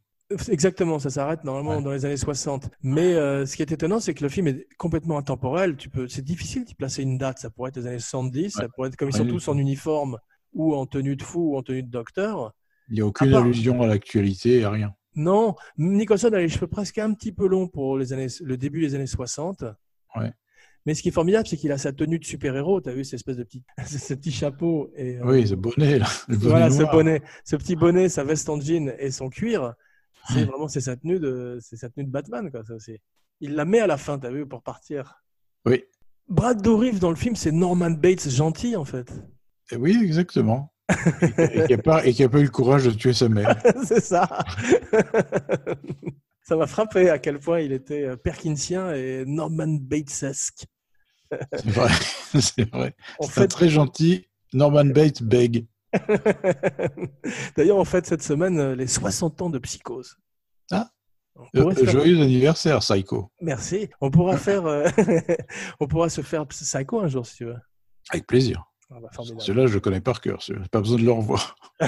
Exactement, ça s'arrête normalement dans les années 60. Mais euh, ce qui est étonnant, c'est que le film est complètement intemporel. Tu peux, c'est difficile d'y placer une date. Ça pourrait être les années 70, ça pourrait être comme ils sont
Ouais.
tous en uniforme ou en tenue de fou ou en tenue de docteur.
Il n'y a aucune
À part-
allusion à l'actualité à rien.
Non, Nicholson a les cheveux presque un petit peu longs pour les années, le début des années 60.
Ouais.
Mais ce qui est formidable, c'est qu'il a sa tenue de super-héros. Tu as vu cette espèce de petit, <laughs> ce petit chapeau et euh,
Oui, ce bonnet là. le bonnet
voilà ce bonnet, ce petit bonnet, sa veste en jean et son cuir. C'est vraiment c'est sa tenue de c'est sa tenue de Batman quoi ça aussi. Il la met à la fin, t'as vu, pour partir.
Oui.
Brad Dourif dans le film, c'est Norman Bates gentil en fait.
Et oui, exactement. et qui n'a pas, eu le courage de tuer sa mère. <laughs>
c'est ça. <laughs> ça m'a frappé à quel point il était euh, Perkinsien et Norman Batesesque.
C'est vrai. <laughs> C'est vrai.
En
C'est
fait-
très gentil Norman Bates beg. <laughs>
D'ailleurs, on fête cette semaine euh, les 60 ans de Psychose.
Ah. Euh,
faire-
joyeux anniversaire, Psycho.
Merci. On pourra faire, euh, <laughs> on pourra se faire Psycho un jour si tu veux.
Avec plaisir.
Ah bah.
Celui-là, je le connais par cœur. Pas besoin de le revoir. <laughs>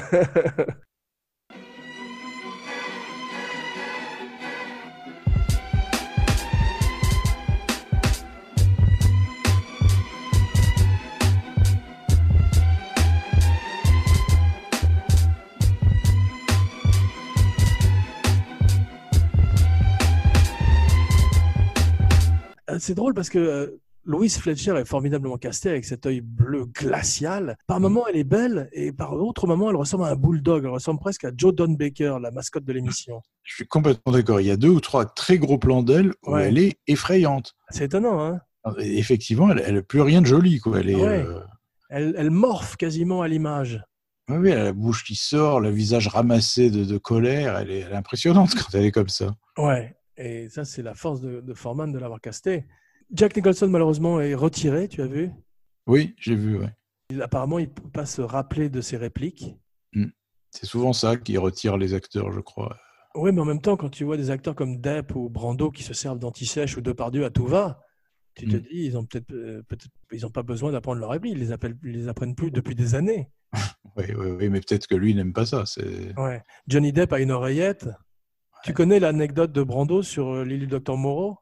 C'est drôle parce que euh, Louise Fletcher est formidablement castée avec cet œil bleu glacial. Par moments, elle est belle et par d'autres moments, elle ressemble à un bulldog. Elle ressemble presque à Joe Don Baker, la mascotte de l'émission.
Je suis complètement d'accord. Il y a deux ou trois très gros plans d'elle où
Ouais.
elle est effrayante.
C'est étonnant, hein
Effectivement, elle n'a plus rien de joli. Quoi. Elle est,
Ouais.
euh,
elle, elle morphe quasiment à l'image.
oui, oui, elle a la bouche qui sort, le visage ramassé de, de colère. Elle est, elle est impressionnante <laughs> quand elle est comme ça.
Ouais. Et ça, c'est la force de, de Foreman de l'avoir casté. Jack Nicholson, malheureusement, est retiré, tu as vu?
Oui, j'ai vu. ouais.
Il- Apparemment, il ne peut pas se rappeler de ses répliques.
C'est souvent ça qui retire les acteurs, je crois.
Oui, mais en même temps, quand tu vois des acteurs comme Depp ou Brando qui se servent d'anti-sèche ou Depardieu à tout va, tu te
Mm.
dis, ils ont peut-être, euh, peut-être, ils ont pas besoin d'apprendre leur réplique. Ils les, appellent, ils les apprennent plus depuis des années. <laughs>
Oui, oui, oui, mais peut-être que lui n'aime pas ça.
Ouais. Johnny Depp a une oreillette. Tu connais l'anecdote de Brando sur euh, l'île du docteur Moreau?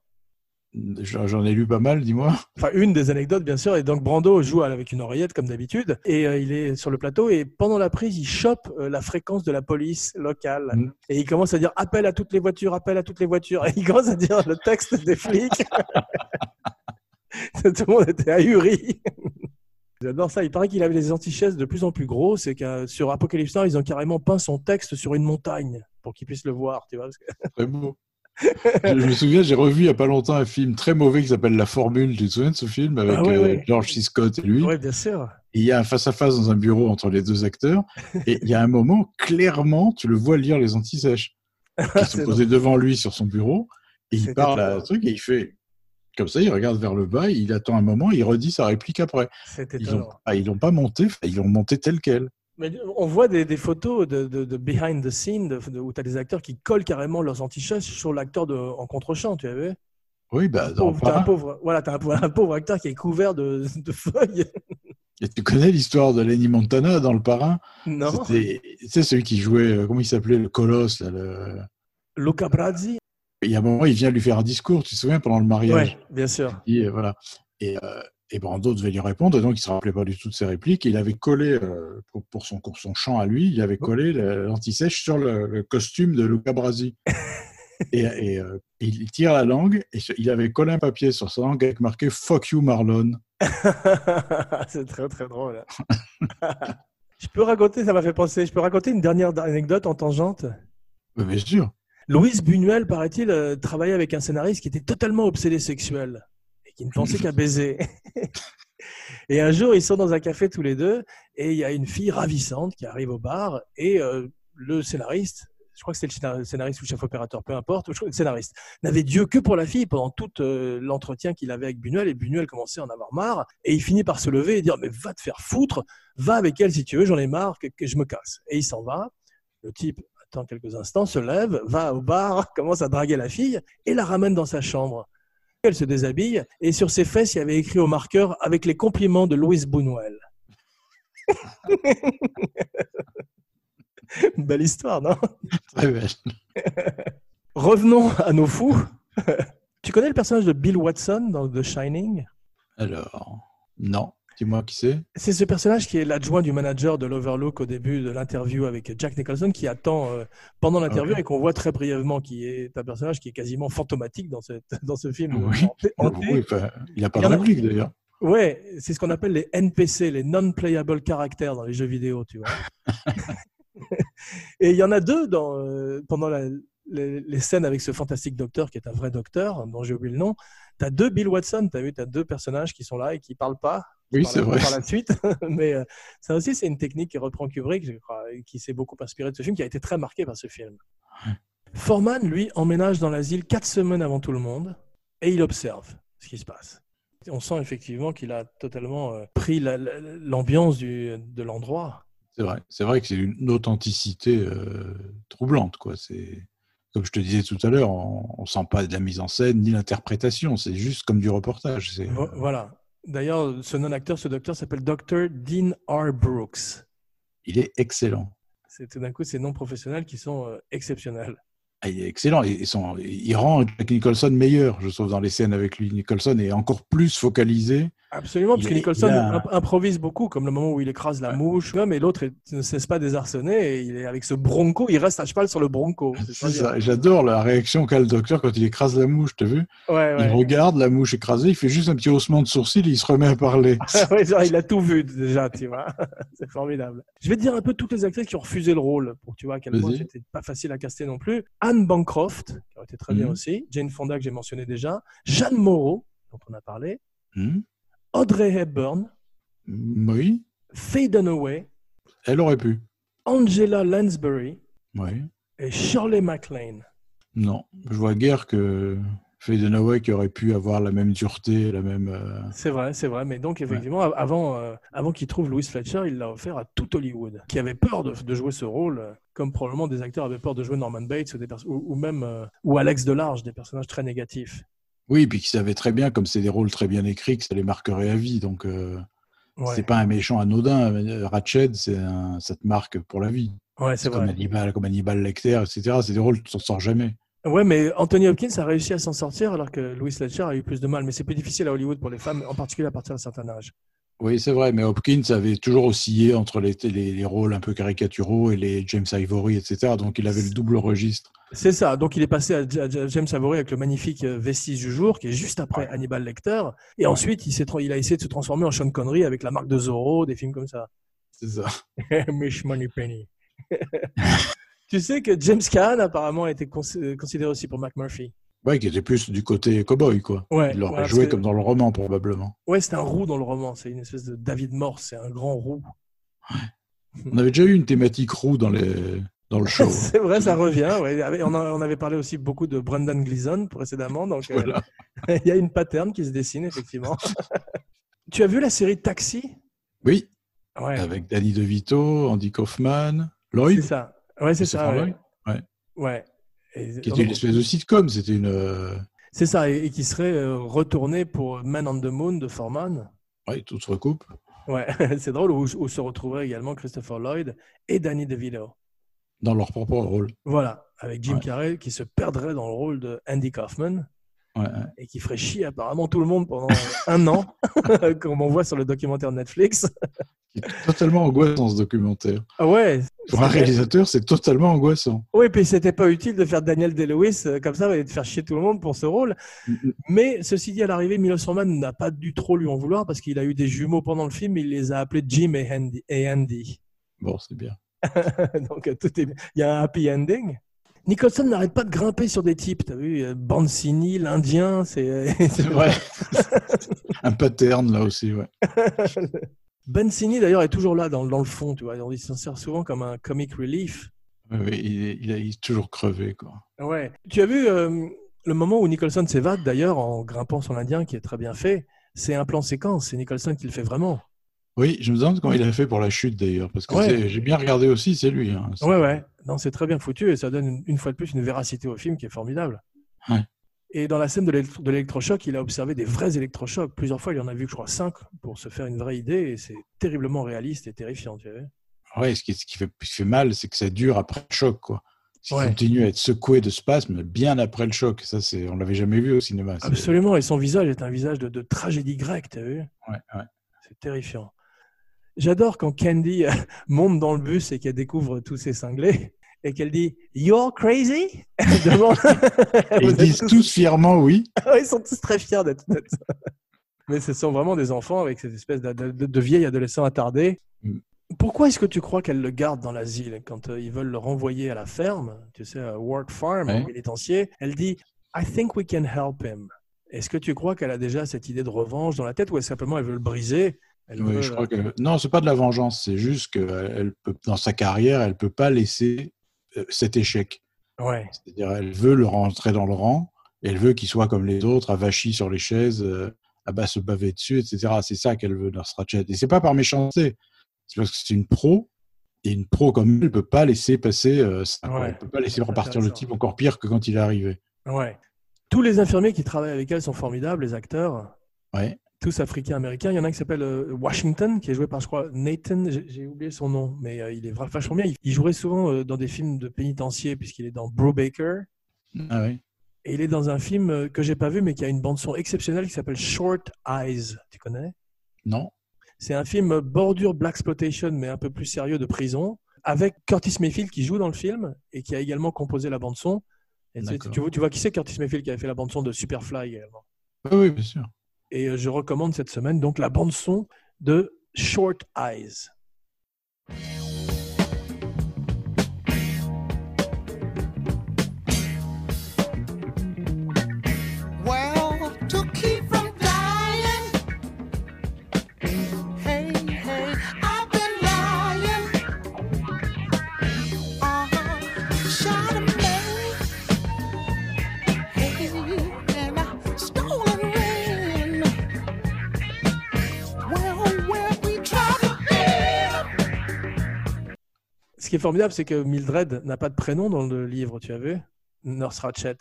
J'en ai lu pas mal, dis-moi.
Enfin, une des anecdotes, bien sûr. Et donc, Brando joue avec une oreillette, comme d'habitude. Et euh, il est sur le plateau. Et pendant la prise, il chope euh, la fréquence de la police locale.
Mm.
Et il commence à dire appel à toutes les voitures, appel à toutes les voitures. <laughs> Et il commence à dire le texte des flics. <laughs> Tout le monde était ahuri. J'adore ça. Il paraît qu'il avait des antichaises de plus en plus gros. C'est que sur Apocalypse Now, ils ont carrément peint son texte sur une montagne pour qu'il puisse le voir. Tu vois parce que- <laughs>
Très beau. je, me souviens, j'ai revu il n'y a pas longtemps un film très mauvais qui s'appelle La Formule. Tu te souviens de ce film avec
Ah
euh. George C. Scott et lui?
Oui, bien sûr.
Et il y a un face-à-face dans un bureau entre les deux acteurs. Et il y a un moment, clairement, tu le vois lire les antisèches. <laughs> Qui sont posés devant lui sur son bureau. Et il parle à un truc et il fait comme ça, il regarde vers le bas, il attend un moment, il redit sa réplique après.
C'est
Ils ont,
étonnant.
ah, pas monté, ils l'ont monté tel quel.
Mais on voit des, des photos de, de- de behind the scene de- où tu as des acteurs qui collent carrément leurs antichaises sur l'acteur en contre-champ, tu as vu?
Oui, bah,
Pauvre- T'as un pauvre, voilà, t'as un, pauvre- <laughs> un pauvre acteur qui est couvert de, de feuilles.
Et tu connais l'histoire de Lenny Montana dans Le Parrain?
Non.
Tu sais, celui qui jouait, euh, comment il s'appelait, le colosse. Là, le...
Luca Brazzi
Il y a un moment, il vient lui faire un discours, tu te souviens, pendant le mariage.
Oui, bien sûr.
Et, euh, voilà. Et, euh, et Brando devait lui répondre, et donc il se rappelait pas du tout de ses répliques. Il avait collé, euh, pour, pour son, pour son chant à lui, il avait collé le- l'anti-sèche sur le, le costume de Luca Brasi. <laughs> et et, euh, il tire la langue, et il avait collé un papier sur sa langue avec marqué Fuck you Marlon. <laughs>
C'est très très drôle. <laughs> je peux raconter, ça m'a fait penser, je peux raconter une dernière anecdote en tangente?
Mais bien sûr.
Louise Buñuel, paraît-il, euh, travaillait avec un scénariste qui était totalement obsédé sexuel et qui ne pensait qu'à baiser. <laughs> et un jour, ils sont dans un café tous les deux et il y a une fille ravissante qui arrive au bar et euh, le scénariste, je crois que c'était le scénar- scénariste ou le chef opérateur, peu importe, le scénariste, n'avait Dieu que pour la fille pendant tout euh, l'entretien qu'il avait avec Buñuel et Buñuel commençait à en avoir marre et il finit par se lever et dire mais va te faire foutre, va avec elle si tu veux, j'en ai marre, que je me casse. Et il s'en va. Le type attend quelques instants, se lève, va au bar, <laughs> commence à draguer la fille et la ramène dans sa chambre. Elle se déshabille et sur ses fesses, il y avait écrit au marqueur avec les compliments de Louise Buñuel. <laughs> Belle histoire, non?
Très belle. <laughs>
Revenons à nos fous. tu connais le personnage de Bill Watson dans The Shining?
Alors, non. Dis-moi qui c'est?
C'est ce personnage qui est l'adjoint du manager de l'Overlook au début de l'interview avec Jack Nicholson qui attend euh, pendant l'interview et qu'on voit très brièvement, qui est un personnage qui est quasiment fantomatique dans, cette, dans ce film.
Oui.
hanté-.
Oui, enfin, il n'a pas de réplique d'ailleurs.
Ouais, c'est ce qu'on appelle les NPC, les non-playable characters dans les jeux vidéo, tu vois. <laughs> <laughs> et il y en a deux dans, euh, pendant la- les, les scènes avec ce fantastique docteur qui est un vrai docteur, dont j'ai oublié le nom. Tu as deux Bill Watson, tu as vu, tu as deux personnages qui sont là et qui parlent pas.
Oui,
par
c'est
la-
vrai.
Par la suite. <laughs> Mais euh, ça aussi, c'est une technique qui reprend Kubrick, je crois, qui s'est beaucoup inspiré de ce film, qui a été très marqué par ce film. Foreman, lui, emménage dans l'asile quatre semaines avant tout le monde et il observe ce qui se passe. On sent effectivement qu'il a totalement euh, pris la- la- l'ambiance de l'endroit.
C'est vrai. C'est vrai que c'est une authenticité euh, troublante, quoi. C'est comme je te disais tout à l'heure, on, on sent pas de la mise en scène ni l'interprétation. C'est juste comme du reportage.
Voilà. D'ailleurs, ce non-acteur, ce docteur s'appelle Dr. Dean R. Brooks.
il est excellent.
C'est tout d'un coup ces noms professionnels qui sont euh, exceptionnels.
Ah, il est excellent. Et, et son- il rend Jack Nicholson meilleur, je trouve, dans les scènes avec lui. Nicholson est encore plus focalisé.
Absolument, parce
Il
que Nicholson
a-
imp- improvise beaucoup, comme le moment où il écrase la mouche, mais l'autre ne cesse pas désarçonné et il est avec ce bronco, il reste à cheval sur le bronco.
J'adore la réaction qu'a le docteur quand il écrase la mouche. T'as vu?
Ouais,
Il regarde la mouche écrasée, il fait juste un petit haussement de sourcil et il se remet à parler. <laughs>
Ouais, genre, il a tout vu déjà, tu vois. <laughs> C'est formidable. Je vais te dire un peu toutes les actrices qui ont refusé le rôle, pour tu vois à quel point c'était pas facile à caster non plus. Anne Bancroft, qui aurait été très bien
Mhm.
aussi. Jane Fonda, que j'ai mentionné déjà. Jeanne Moreau, dont on a parlé.
Hmm
Audrey Hepburn.
Oui,
Faye Dunaway.
elle aurait pu.
Angela Lansbury.
Oui.
Et Shirley MacLaine.
Non, je vois guère que Faye Dunaway qui aurait pu avoir la même dureté, la même. euh,
C'est vrai, c'est vrai. Mais donc, effectivement, av- avant, euh, avant qu'il trouve Louis Fletcher, il l'a offert à tout Hollywood, qui avait peur de, de jouer ce rôle, euh, comme probablement des acteurs avaient peur de jouer Norman Bates ou, des pers- ou, ou même euh, ou Alex Delarge, des personnages très négatifs.
Oui, puis qui savait très bien, comme c'est des rôles très bien écrits, que ça les marquerait à vie. Donc, euh,
Ouais.
c'est pas un méchant anodin. Euh, Ratched, c'est un, ça te marque pour la vie.
Ouais, c'est
comme
vrai.
Hannibal, comme Hannibal Lecter, etc. C'est des rôles tu s'en sors jamais.
Ouais, mais Anthony Hopkins a réussi à s'en sortir alors que Louis Fletcher a eu plus de mal. Mais c'est plus difficile à Hollywood pour les femmes, en particulier à partir d'un certain âge.
Oui, c'est vrai, mais Hopkins avait toujours oscillé entre les, les, les rôles un peu caricaturaux et les James Ivory, etc. Donc, il avait le double registre.
C'est ça. Donc, il est passé à, James Savory avec le magnifique euh, Vestige du jour, qui est juste après Hannibal Lecter. Et ensuite, il, a essayé de se transformer en Sean Connery avec la marque de Zorro, des films comme ça.
C'est ça. <laughs>
Mish Money Penny. <laughs> tu sais que James Caan, apparemment, a été cons- euh, considéré aussi pour McMurphy.
Ouais, qui était plus du côté cowboy, quoi.
Ouais,
il l'aurait
ouais,
joué
que-
comme dans le roman, probablement.
Ouais, c'est un roux dans le roman. C'est une espèce de David Morse. C'est un grand roux.
On avait déjà eu une thématique roux dans, les, dans le show. <laughs>
C'est vrai, ça revient. ouais. On, a- on avait parlé aussi beaucoup de Brendan Gleeson précédemment. Donc, euh,
Voilà. <laughs>
il y a une pattern qui se dessine, effectivement. <laughs> tu as vu la série Taxi?
Oui, avec Danny DeVito, Andy Kaufman, Lloyd.
C'est ça. Ouais, c'est ça.
Lloyd, ouais.
Ouais. Et-
Qui était une espèce de sitcom, c'était une. euh,
C'est ça, et, et qui serait euh, retourné pour Man on the Moon de Foreman.
Ouais, tout se recoupe.
Ouais, <laughs> c'est drôle, où, où se retrouveraient également Christopher Lloyd et Danny DeVito.
Dans leur propre rôle.
Voilà, avec Jim
Ouais.
Carrey qui se perdrait dans le rôle de Andy Kaufman
Ouais, ouais.
et qui ferait chier apparemment tout le monde pendant <laughs> un an, <laughs> comme on voit sur le documentaire Netflix.
Totalement angoissant ce documentaire.
Ah ouais.
Pour un réalisateur, c'est totalement angoissant.
Oui, puis c'était pas utile de faire Daniel Day-Lewis euh, comme ça et de faire chier tout le monde pour ce rôle. Mais ceci dit, à l'arrivée, Milos Forman n'a pas dû trop lui en vouloir parce qu'il a eu des jumeaux pendant le film. Il les a appelés Jim et Andy. Et Andy.
Bon, c'est bien. <laughs>
Donc tout est. Il y a un happy ending. Nicholson n'arrête pas de grimper sur des types. T'as vu, euh, Bansini, l'Indien, c'est c'est
vrai. <laughs> Un pattern là aussi, ouais. <laughs>
Bansini d'ailleurs est toujours là dans, dans le fond. Tu vois, il s'en sert souvent comme un comic relief.
Il, est, a- il est toujours crevé, quoi.
Ouais. Tu as vu euh, le moment où Nicholson s'évade d'ailleurs en grimpant sur l'Indien, qui est très bien fait. C'est un plan séquence. C'est Nicholson qui le fait vraiment.
Oui, je me demande comment il a fait pour la chute d'ailleurs, parce que
Ouais.
j'ai bien regardé aussi, c'est lui. hein. C'est-
Ouais, ouais. Non, c'est très bien foutu et ça donne une, fois de plus une véracité au film qui est formidable.
Ouais.
Et dans la scène de l'électro- de l'électrochoc, il a observé des vrais électrochocs. Plusieurs fois, il en a vu, je crois, cinq pour se faire une vraie idée et c'est terriblement réaliste et terrifiant, tu vois.
Ouais, ce qui, ce qui fait, ce qui fait mal, c'est que ça dure après le choc, quoi.
Ouais.
continue à être secoué de spasmes bien après le choc. Ça, c'est, on l'avait jamais vu au cinéma.
Absolument. Et son visage est un visage de, de tragédie grecque, tu as vu
Ouais, ouais.
C'est terrifiant. J'adore quand Candy euh, <laughs> monte dans le bus et qu'elle découvre tous ces cinglés et qu'elle dit You're crazy? <laughs> Demande- <laughs>
ils disent tous fièrement oui.
Ils sont tous très fiers d'être ça. Mais ce sont vraiment des enfants avec cette espèce de, de, de vieil adolescent attardé.
Mm.
Pourquoi est-ce que tu crois qu'elle le garde dans l'asile quand euh, ils veulent le renvoyer à la ferme, tu sais, à Ward Farm,
Ouais.
pénitencier Elle dit I think we can help him. Est-ce que tu crois qu'elle a déjà cette idée de revanche dans la tête ou est-ce simplement elle veut le briser? Elle
Oui,
veut,
je crois
euh,
que non, c'est pas de la vengeance, c'est juste que elle peut, dans sa carrière, elle peut pas laisser euh, cet échec.
Ouais.
C'est-à-dire, elle veut le rentrer dans le rang, et elle veut qu'il soit comme les autres, avachi sur les chaises, euh, à bas se baver dessus, etc. C'est ça qu'elle veut, Nurse Ratched. Et c'est pas par méchanceté, c'est parce que c'est une pro, et une pro comme elle, elle peut pas laisser passer euh, ça.
Ouais.
Elle peut pas laisser repartir le type encore pire que quand il est arrivé.
Ouais. Tous les infirmiers qui travaillent avec elle sont formidables, les acteurs.
Ouais.
Tous africains-américains. Il y en a un qui s'appelle euh, Washington, qui est joué par, je crois, Nathan. J'ai oublié son nom, mais euh, il est vachement bien. Il, jouerait souvent euh, dans des films de pénitencier, puisqu'il est dans Brubaker.
Ah oui.
Et il est dans un film que j'ai pas vu, mais qui a une bande-son exceptionnelle qui s'appelle Short Eyes. Tu connais?
Non.
C'est un film bordure Black Exploitation, mais un peu plus sérieux de prison, avec Curtis Mayfield qui joue dans le film et qui a également composé la bande-son. Tu, vois, tu vois qui c'est Curtis Mayfield qui avait fait la bande-son de Superfly également?
Oui, bien sûr.
Et euh, je recommande cette semaine donc la bande son de Short Eyes. Ce qui est formidable, c'est que Mildred n'a pas de prénom dans le livre, tu as vu? Nurse Ratched.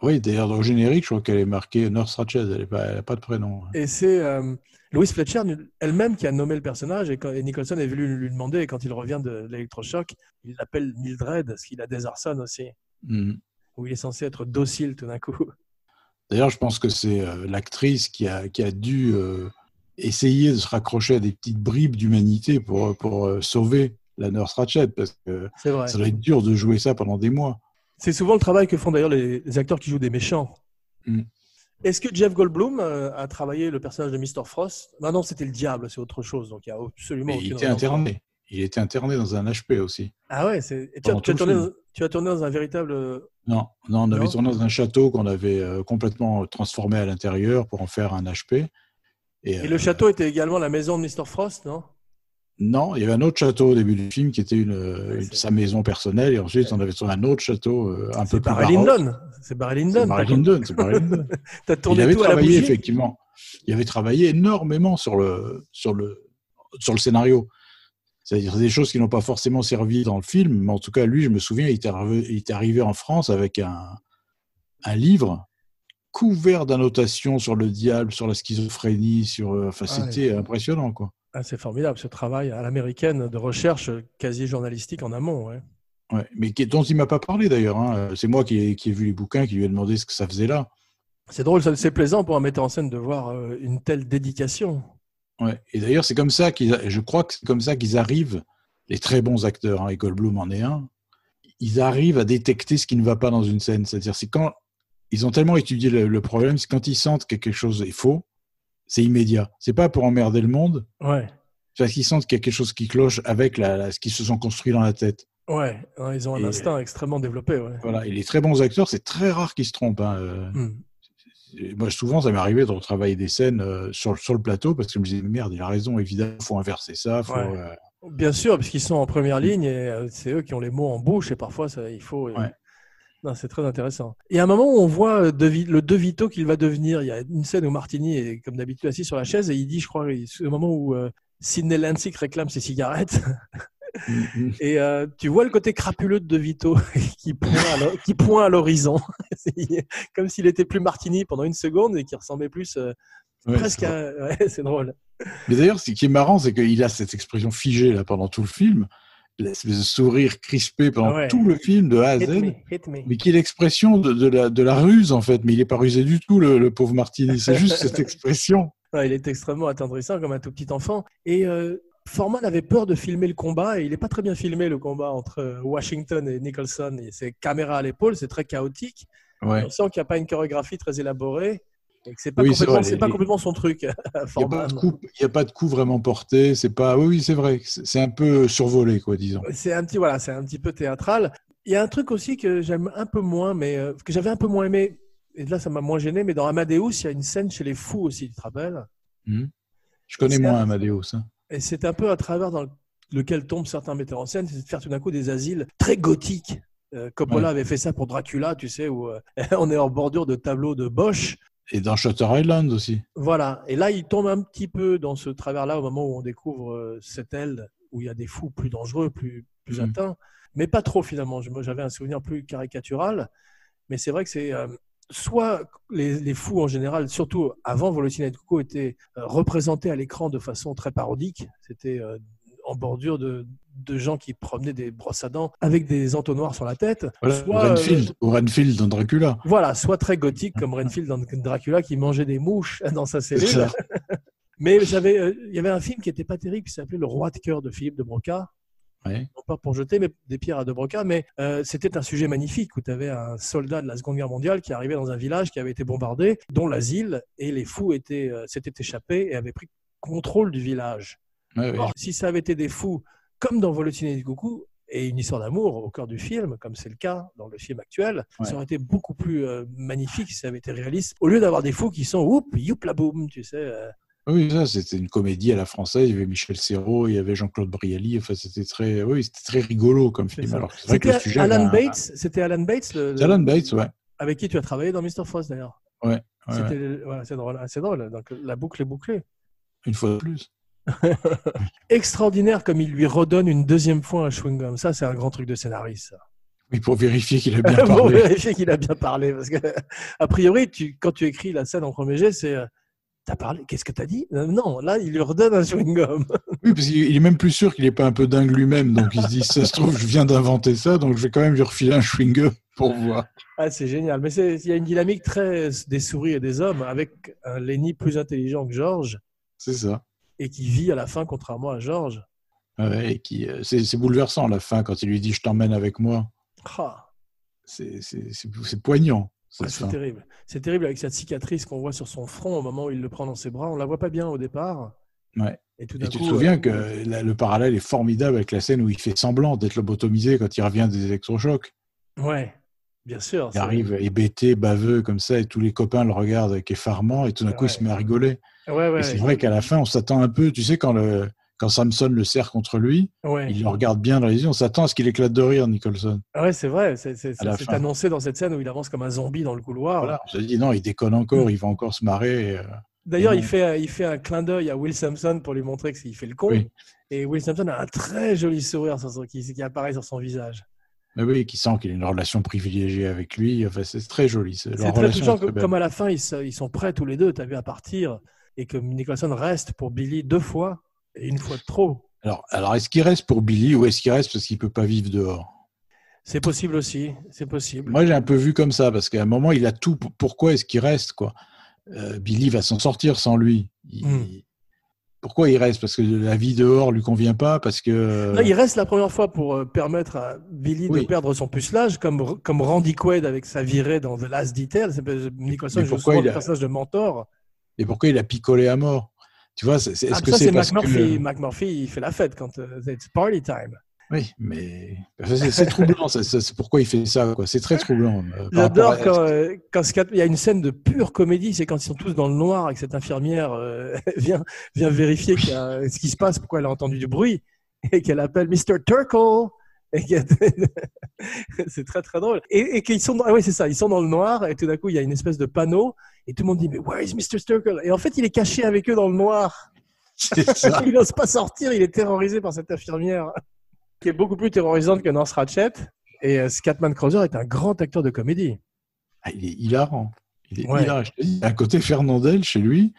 Oui, d'ailleurs, dans le générique, je crois qu'elle est marquée Nurse Ratched, elle n'a pas de prénom.
Et c'est euh, Louise Fletcher elle-même qui a nommé le personnage et, quand, et Nicholson est venu lui demander, et quand il revient de l'électrochoc, il l'appelle Mildred, parce qu'il a des Arson aussi,
Mhm.
où il est censé être docile tout d'un coup.
D'ailleurs, je pense que c'est euh, l'actrice qui a, qui a dû euh, essayer de se raccrocher à des petites bribes d'humanité pour, pour sauver la Nurse Ratched, parce que
vrai.
ça doit être dur de jouer ça pendant des mois.
C'est souvent le travail que font d'ailleurs les, les acteurs qui jouent des méchants.
Mm.
Est-ce que Jeff Goldblum euh, a travaillé le personnage de Mr. Frost? Bah Non, c'était le diable, c'est autre chose. Donc il y a absolument aucune
il était interné. Il était interné dans un HP aussi.
Ah ouais, c'est... et tu, as, tu tourné dans, tu as tourné dans un véritable.
Non, non on avait
Non
tourné dans un château qu'on avait euh, complètement transformé à l'intérieur pour en faire un HP. Et,
Et
euh,
le château était également la maison de Mr. Frost, non?
Non, il y avait un autre château au début du film qui était une, une- sa maison personnelle, et ensuite on avait tourné un autre château euh, un peu plus
Barry
baroque.
Lyndon. C'est Barry Lyndon.
C'est Barry Lyndon, c'est Barry Lyndon. <laughs>
T'as tourné
il avait
tout à la
travaillé effectivement. Il avait travaillé énormément sur le sur le sur le scénario. C'est-à-dire des choses qui n'ont pas forcément servi dans le film, mais en tout cas lui, je me souviens, il était arrivé, il était arrivé en France avec un un livre couvert d'annotations sur le diable, sur la schizophrénie, sur euh, enfin
Ah ouais.
c'était impressionnant quoi.
Ah, c'est formidable ce travail à l'américaine de recherche quasi journalistique en amont. Ouais.
Ouais, mais dont il m'a pas parlé d'ailleurs. hein. C'est moi qui ai, qui ai vu les bouquins, qui lui ai demandé ce que ça faisait là.
C'est drôle, c'est plaisant pour un metteur en scène de voir euh, une telle dédication.
Ouais. Et d'ailleurs, c'est comme ça qu'ils, je crois que c'est comme ça qu'ils arrivent, les très bons acteurs, hein, et Goldblum en est un, ils arrivent à détecter ce qui ne va pas dans une scène. C'est-à-dire, c'est quand ils ont tellement étudié le, le problème, c'est quand ils sentent que quelque chose est faux, c'est immédiat. C'est pas pour emmerder le monde,
Ouais,
c'est parce qu'ils sentent qu'il y a quelque chose qui cloche avec la, la- ce qu'ils se sont construits dans la tête.
ouais, hein, ils ont un
Et-
instinct extrêmement développé. Ouais.
Voilà. Et les très bons acteurs, c'est très rare qu'ils se trompent. hein, euh.
Hmm.
Moi, souvent, ça m'est arrivé de retravailler des scènes euh, sur, sur le plateau parce que je me disais, merde, il a raison, évidemment, faut inverser ça. Faut,
Ouais.
euh,
Bien sûr, parce qu'ils sont en première ligne et c'est eux qui ont les mots en bouche et parfois ça, il faut.
Ouais.
C'est très intéressant. Il y a un moment où on voit euh, De le De Vito qu'il va devenir. Il y a une scène où Martini est comme d'habitude assis sur la chaise et il dit, je crois, c'est le moment où euh, Sidney Lancic réclame ses cigarettes. Et euh, tu vois le côté crapuleux de De Vito <laughs> qui pointe à à l'horizon, <laughs> comme s'il était plus Martini pendant une seconde et qui ressemblait plus euh,
Ouais,
presque à. Ouais, <laughs> c'est drôle.
Mais d'ailleurs, ce qui est marrant, c'est qu'il a cette expression figée là pendant tout le film, l'espèce de sourire crispé pendant
Ah ouais.
tout le film de A à Z,
Hit me, hit me.
mais qui est l'expression de, de la, de la ruse en fait. Mais il est pas rusé du tout, le, le pauvre Martini. C'est juste cette <laughs> expression.
Ouais, il est extrêmement attendrissant comme un tout petit enfant. Et euh, Foreman avait peur de filmer le combat et il n'est pas très bien filmé le combat entre euh, Washington et Nicholson. Et c'est caméra à l'épaule, c'est très chaotique.
Ouais.
On sent qu'il n'y a pas une chorégraphie très élaborée c'est pas,
Oui,
complètement, pas complètement son truc. <laughs>
Il n'y a, a pas de coup vraiment porté. C'est pas. Oui, oui, c'est vrai. C'est un peu survolé, quoi, disons.
C'est un petit voilà, c'est un petit peu théâtral. Il y a un truc aussi que j'aime un peu moins, mais euh, que j'avais un peu moins aimé. Et là, ça m'a moins gêné. Mais dans Amadeus, il y a une scène chez les fous aussi, tu te rappelles?
Hmm. Je connais moins
un-
Amadeus. hein.
Et c'est un peu à travers dans lequel tombent certains metteurs en scène, c'est de faire tout d'un coup des asiles très gothiques. Euh, Coppola
Ouais.
avait fait ça pour Dracula, tu sais, où euh, <laughs> on est en bordure de tableaux de Bosch.
Et dans Shutter Island aussi.
Voilà. Et là, il tombe un petit peu dans ce travers-là au moment où on découvre euh, cette aile où il y a des fous plus dangereux, plus, plus
Mhm.
atteints. Mais pas trop finalement. J'avais un souvenir plus caricatural. Mais c'est vrai que c'est. euh, soit les, les fous en général, surtout avant Volotine et Coco, étaient euh, représentés à l'écran de façon très parodique. C'était euh, en bordure de, de gens qui promenaient des brosses à dents avec des entonnoirs sur la tête.
Voilà,
Soit, euh,
ou Renfield dans Dracula.
voilà, soit très gothique comme Renfield dans Dracula qui mangeait des mouches <laughs> dans sa cellule. <laughs> Mais euh, il y avait un film qui était pas terrible qui s'appelait Le Roi de cœur de Philippe de Broca. Non pas pour jeter mais des pierres à de Broca, mais euh, c'était un sujet magnifique où tu avais un soldat de la Seconde Guerre mondiale qui arrivait dans un village qui avait été bombardé, dont l'asile, et les fous étaient, s'étaient échappés et avaient pris contrôle du village. Si ça avait été des fous, comme dans Volotine et Coucou, et une histoire d'amour au cœur du film, comme c'est le cas dans le film actuel,
Ouais.
ça aurait été beaucoup plus euh, magnifique si ça avait été réaliste. Au lieu d'avoir des fous qui sont oup, youp la boum, tu sais. euh,
Oui, ça, c'était une comédie à la française. Il y avait Michel Serrault, il y avait Jean-Claude Brialy. Enfin, c'était très, oui, c'était très rigolo comme film. Alors, c'est vrai que le
C'était
sujet.
Alan
avait
Bates, c'était Alan Bates, le-
Alan Bates, ouais.
avec qui tu as travaillé dans Mr. Frost d'ailleurs.
Ouais,
c'est drôle, c'est drôle. Donc la boucle est bouclée.
Une fois de plus. <laughs>
Extraordinaire comme il lui redonne une deuxième fois un chewing gum. Ça, c'est un grand truc de scénariste. ça.
Oui, pour vérifier qu'il a <laughs> bien
pour
parlé.
vérifier qu'il a bien parlé. Parce que, a priori, tu, quand tu écris la scène en premier jet, c'est euh, T'as parlé Qu'est-ce que t'as dit? Euh, Non, là, il lui redonne un chewing gum.
Oui, parce qu'il il est même plus sûr qu'il n'est pas un peu dingue lui-même. Donc, il se dit, ça se trouve, je viens d'inventer ça, donc je vais quand même lui refiler un chewing-gum pour voir.
Ah, c'est génial. Mais il y a une dynamique très des souris et des hommes avec un Lenny plus intelligent que George
C'est ça.
Et qui vit à la fin, contrairement à George.
Ouais, et qui, euh, c'est, bouleversant à la fin quand il lui dit, je t'emmène avec moi.
Ah,
C'est, poignant.
ouais, c'est terrible. C'est terrible avec cette cicatrice qu'on voit sur son front au moment où il le prend dans ses bras. On la voit pas bien au départ.
Ouais.
Et tout d'un
Et tu
coup,
te souviens
euh,
que la- le parallèle est formidable avec la scène où il fait semblant d'être lobotomisé quand il revient des électrochocs.
Ouais, bien sûr.
Il arrive hébété, baveux comme ça, et tous les copains le regardent avec effarement, et tout d'un coup, il se met à rigoler.
Ouais, ouais.
et c'est vrai qu'à la fin, on s'attend un peu, tu sais, quand, le, quand Samson le serre contre lui, il le regarde bien dans les yeux, on s'attend à ce qu'il éclate de rire, Nicholson.
Ah Ouais, c'est vrai. C'est annoncé dans cette scène où il avance comme un zombie dans le couloir.
Voilà. Je dis non, il déconne encore, il va encore se marrer. et, euh,
D'ailleurs, il fait, il fait un clin d'œil à Will Sampson pour lui montrer qu'il fait le con.
Oui.
Et Will Sampson a un très joli sourire sur son- qui, qui apparaît sur son visage.
Mais oui, qui sent qu'il a une relation privilégiée avec lui. Enfin, c'est très joli. C'est
très touchant,
très
comme à la fin, ils, se- ils sont prêts tous les deux, tu as vu, à partir, et que Nicholson reste pour Billy deux fois, et une fois de trop.
Alors, alors est-ce qu'il reste pour Billy ou est-ce qu'il reste parce qu'il peut pas vivre dehors?
C'est possible aussi, c'est possible.
Moi, j'ai un peu vu comme ça parce qu'à un moment, il a tout. Pour- Pourquoi est-ce qu'il reste quoi? Euh, Billy va s'en sortir sans lui. Il-
Hmm.
Pourquoi il reste? Parce que la vie dehors lui convient pas Parce que
Non, il reste la première fois pour euh, permettre à Billy de perdre son pucelage, comme, comme Randy Quaid avec sa virée dans The Last Detail. C'est- Nicholson joue
pourquoi
souvent
il
le personnage de mentor.
Et pourquoi il a picolé à mort? Tu vois, c'est- c'est- est-ce
Ah,
que c'est parce
McMurphy.
que
McMurphy, il fait la fête quand euh, it's party time.
oui, mais c'est troublant. C'est pourquoi il fait ça. C'est très troublant. euh,
J'adore quand, euh, quand il y a une scène de pure comédie, c'est quand ils sont tous dans le noir et que cette infirmière euh, <laughs> vient, vient vérifier a- ce qui se passe, pourquoi elle a entendu du bruit, et qu'elle appelle Mr. Turkle. <laughs> C'est très très drôle. Et, et qu'ils sont, dans... ah oui c'est ça, ils sont dans le noir et tout d'un coup il y a une espèce de panneau et tout le monde dit mais where is Mr. Turkle Et en fait il est caché avec eux dans le noir. <laughs> Il n'ose pas sortir, il est terrorisé par cette infirmière qui est beaucoup plus terrorisante que Nance Ratchet. Et euh, Scatman Crothers est un grand acteur de comédie.
Ah, il est hilarant. Il est
Ouais.
Je te dis, côté Fernandel chez lui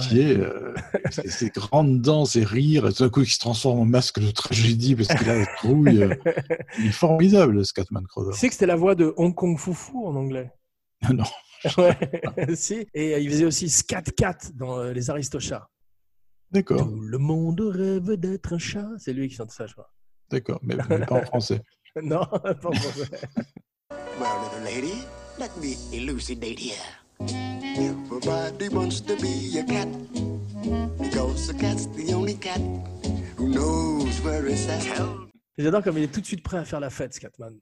qui est euh, <laughs> ses- grandes dents, ses rires, et tout d'un coup qui se transforme en masque de tragédie parce qu'il a la trouille. euh. <laughs> Il est formidable, ce Catman
Tu
Crowder.
sais que c'était la voix de Hong Kong Foufou en anglais?
non. <laughs>
ouais, si. Et euh, il faisait aussi Scat Cat dans euh, Les Aristochats.
D'accord,
Tout le monde rêve d'être un chat. C'est lui qui chante ça, je crois.
d'accord, mais, mais pas en français.
non, pas en français.
Well, little lady, let me elucidate here. Everybody wants to be a cat because a cat's the only cat who knows where it's at.
J'adore comme il est tout de suite prêt à faire la fête, Scatman.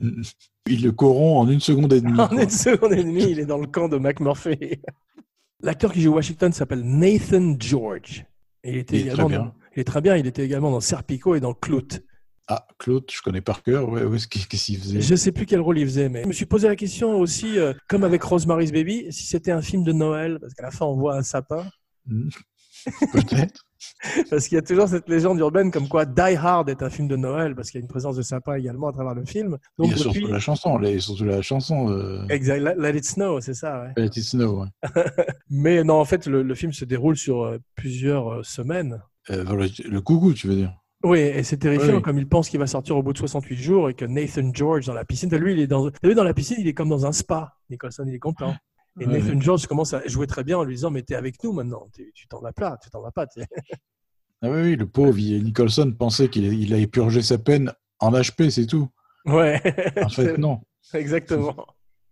Il le corrompt en une seconde et demie.
En
quoi.
une seconde et demie, il est dans le camp de McMurphy. <laughs> L'acteur qui joue Washington s'appelle Nathan George. Et il, était
Il est
également
très bien.
dans- il est très bien. Il était également dans Serpico et dans Clout.
Ah, Claude, je connais par cœur. Ouais, ouais, qu'est-ce qu'il faisait
Je sais plus quel rôle il faisait, mais je me suis posé la question aussi, euh, comme avec Rosemary's Baby, si c'était un film de Noël, parce qu'à la fin on voit un sapin.
Hmm. Peut-être. <laughs>
Parce qu'il y a toujours cette légende urbaine comme quoi Die Hard est un film de Noël, parce qu'il y a une présence de sapin également à travers le film.
Il y
Donc
a surtout la chanson, les- surtout la chanson euh,
Exact, Let It Snow, c'est ça. ouais.
Let It Snow. ouais. <laughs>
Mais non, en fait, le, le film se déroule sur euh, plusieurs semaines.
Euh, le coucou, tu veux dire
Oui, et c'est terrifiant
Oui.
comme il pense qu'il va sortir au bout de 68 jours et que Nathan George dans la piscine, lui, il est dans, vu, dans la piscine, il est comme dans un spa. Nicholson, il est content. Et Nathan. George commence à jouer très bien en lui disant, mais t'es avec nous maintenant, tu t'en vas pas, tu t'en vas pas. <laughs>
Ah oui, oui, le pauvre Nicholson pensait qu'il il avait purgé sa peine en HP, c'est tout.
Ouais.
En fait, <laughs> non.
Exactement.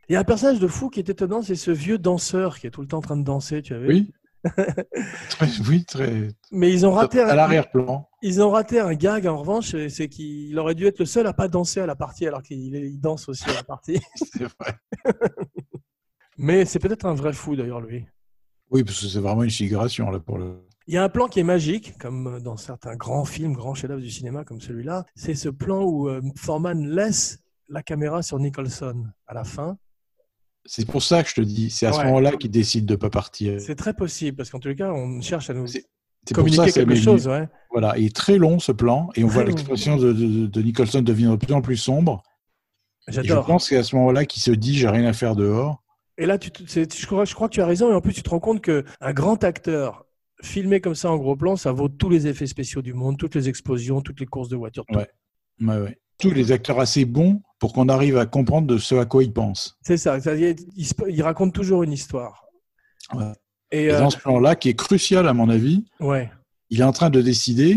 Il y a un personnage de fou qui est étonnant, c'est ce vieux danseur qui est tout le temps en train de danser, tu as vu
Oui. Très, oui, très.
Mais ils ont raté
À
un-
l'arrière-plan.
Ils ont raté un gag en revanche, c'est- qu'il aurait dû être le seul à pas danser à la partie alors qu'il danse aussi à la partie. <laughs>
C'est vrai. <laughs>
Mais c'est peut-être un vrai fou d'ailleurs lui.
Oui, parce que c'est vraiment une figuration là pour le.
Il y a un plan qui est magique, comme dans certains grands films, grands chefs-d'œuvre du cinéma comme celui-là. C'est ce plan où euh, Foreman laisse la caméra sur Nicholson à la fin.
C'est pour ça que je te dis, c'est à ce moment-là qu'il décide de pas partir.
C'est très possible parce qu'en tous les cas, on cherche à nous
C'est pour
communiquer
ça,
quelque chose. Ouais.
Voilà, il est très long ce plan et on voit l'expression de, de- de Nicholson devenir de plus en plus sombre. Et je
J'adore.
pense que c'est à ce moment-là qu'il se dit j'ai rien à faire dehors.
Et là, tu je, crois, je crois que tu as raison. Et en plus, tu te rends compte qu'un grand acteur filmé comme ça en gros plan, ça vaut tous les effets spéciaux du monde, toutes les explosions, toutes les courses de voitures. tout.
Ouais. Ouais, ouais. Tous les acteurs assez bons pour qu'on arrive à comprendre de ce à quoi ils pensent.
C'est ça. c'est-à-dire, Il, se- il raconte toujours une histoire.
Ouais.
Et,
Et
euh,
dans ce plan-là, qui est crucial à mon avis,
ouais,
il est en train de décider,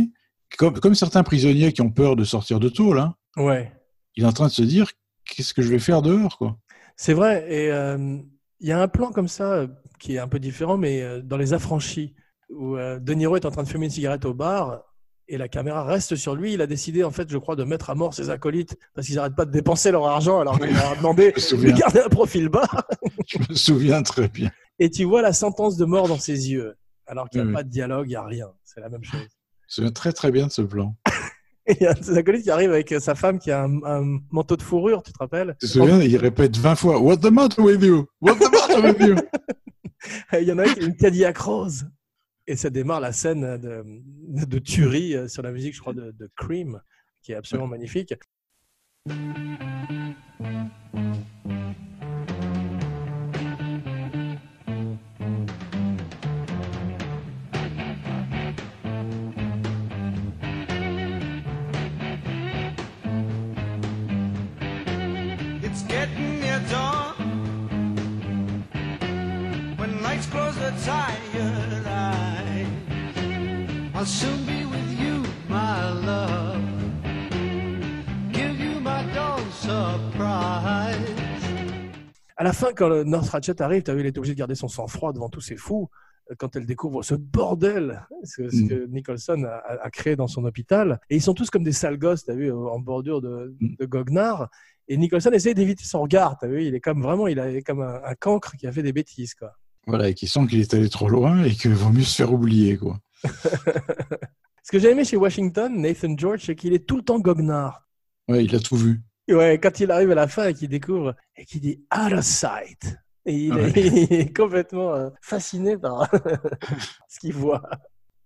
comme, comme certains prisonniers qui ont peur de sortir de tôle, hein,
ouais.
il est en train de se dire qu'est-ce que je vais faire dehors quoi.
C'est vrai. Et euh, il y a un plan comme ça euh, qui est un peu différent, mais euh, dans Les Affranchis, où euh, De Niro est en train de fumer une cigarette au bar et la caméra reste sur lui. Il a décidé, en fait, je crois, de mettre à mort ses acolytes parce qu'ils n'arrêtent pas de dépenser leur argent alors qu'il leur a demandé de garder un profil bas. <laughs>
Je me souviens très bien.
Et tu vois la sentence de mort dans ses yeux, alors qu'il n'y a
Oui, oui.
pas de dialogue, il n'y a rien. C'est la même chose.
Je me souviens très très bien de ce plan.
Et <laughs> il y a un de ses acolytes qui arrive avec sa femme qui a un, un manteau de fourrure, tu te rappelles?
Tu te souviens, il répète 20 fois What's the matter with you? What's the matter with you? <laughs>
Il y en a un qui a une Cadillac rose. Et ça démarre la scène de, de tuerie euh, sur la musique, je crois, de, de Cream, qui est absolument magnifique.
I'll soon be with you, my love. Give you my dawn surprise.
À la fin, quand le North Ratchet arrive, tu as vu, il est obligé de garder son sang-froid devant tous ces fous. euh, Quand elle découvre ce bordel, ce, ce
Mm.
que Nicholson a, a- a créé dans son hôpital. Et ils sont tous comme des sales gosses, tu as vu, euh, en bordure de,
Mm.
de goguenard. Et Nicholson essaie d'éviter son regard, tu as vu, il est comme vraiment, il est comme un, un cancre qui a fait des bêtises, quoi.
Voilà, et qui sent qu'il est allé trop loin et qu'il vaut mieux se faire oublier quoi.
Ce que j'ai aimé chez Washington, Nathan George, c'est qu'il est tout le temps goguenard.
Ouais, il a tout vu.
Ouais, quand il arrive à la fin et qu'il découvre et qu'il dit out of sight. Et il, est,
Ouais. <laughs>
il est complètement euh, fasciné par <laughs> ce qu'il voit.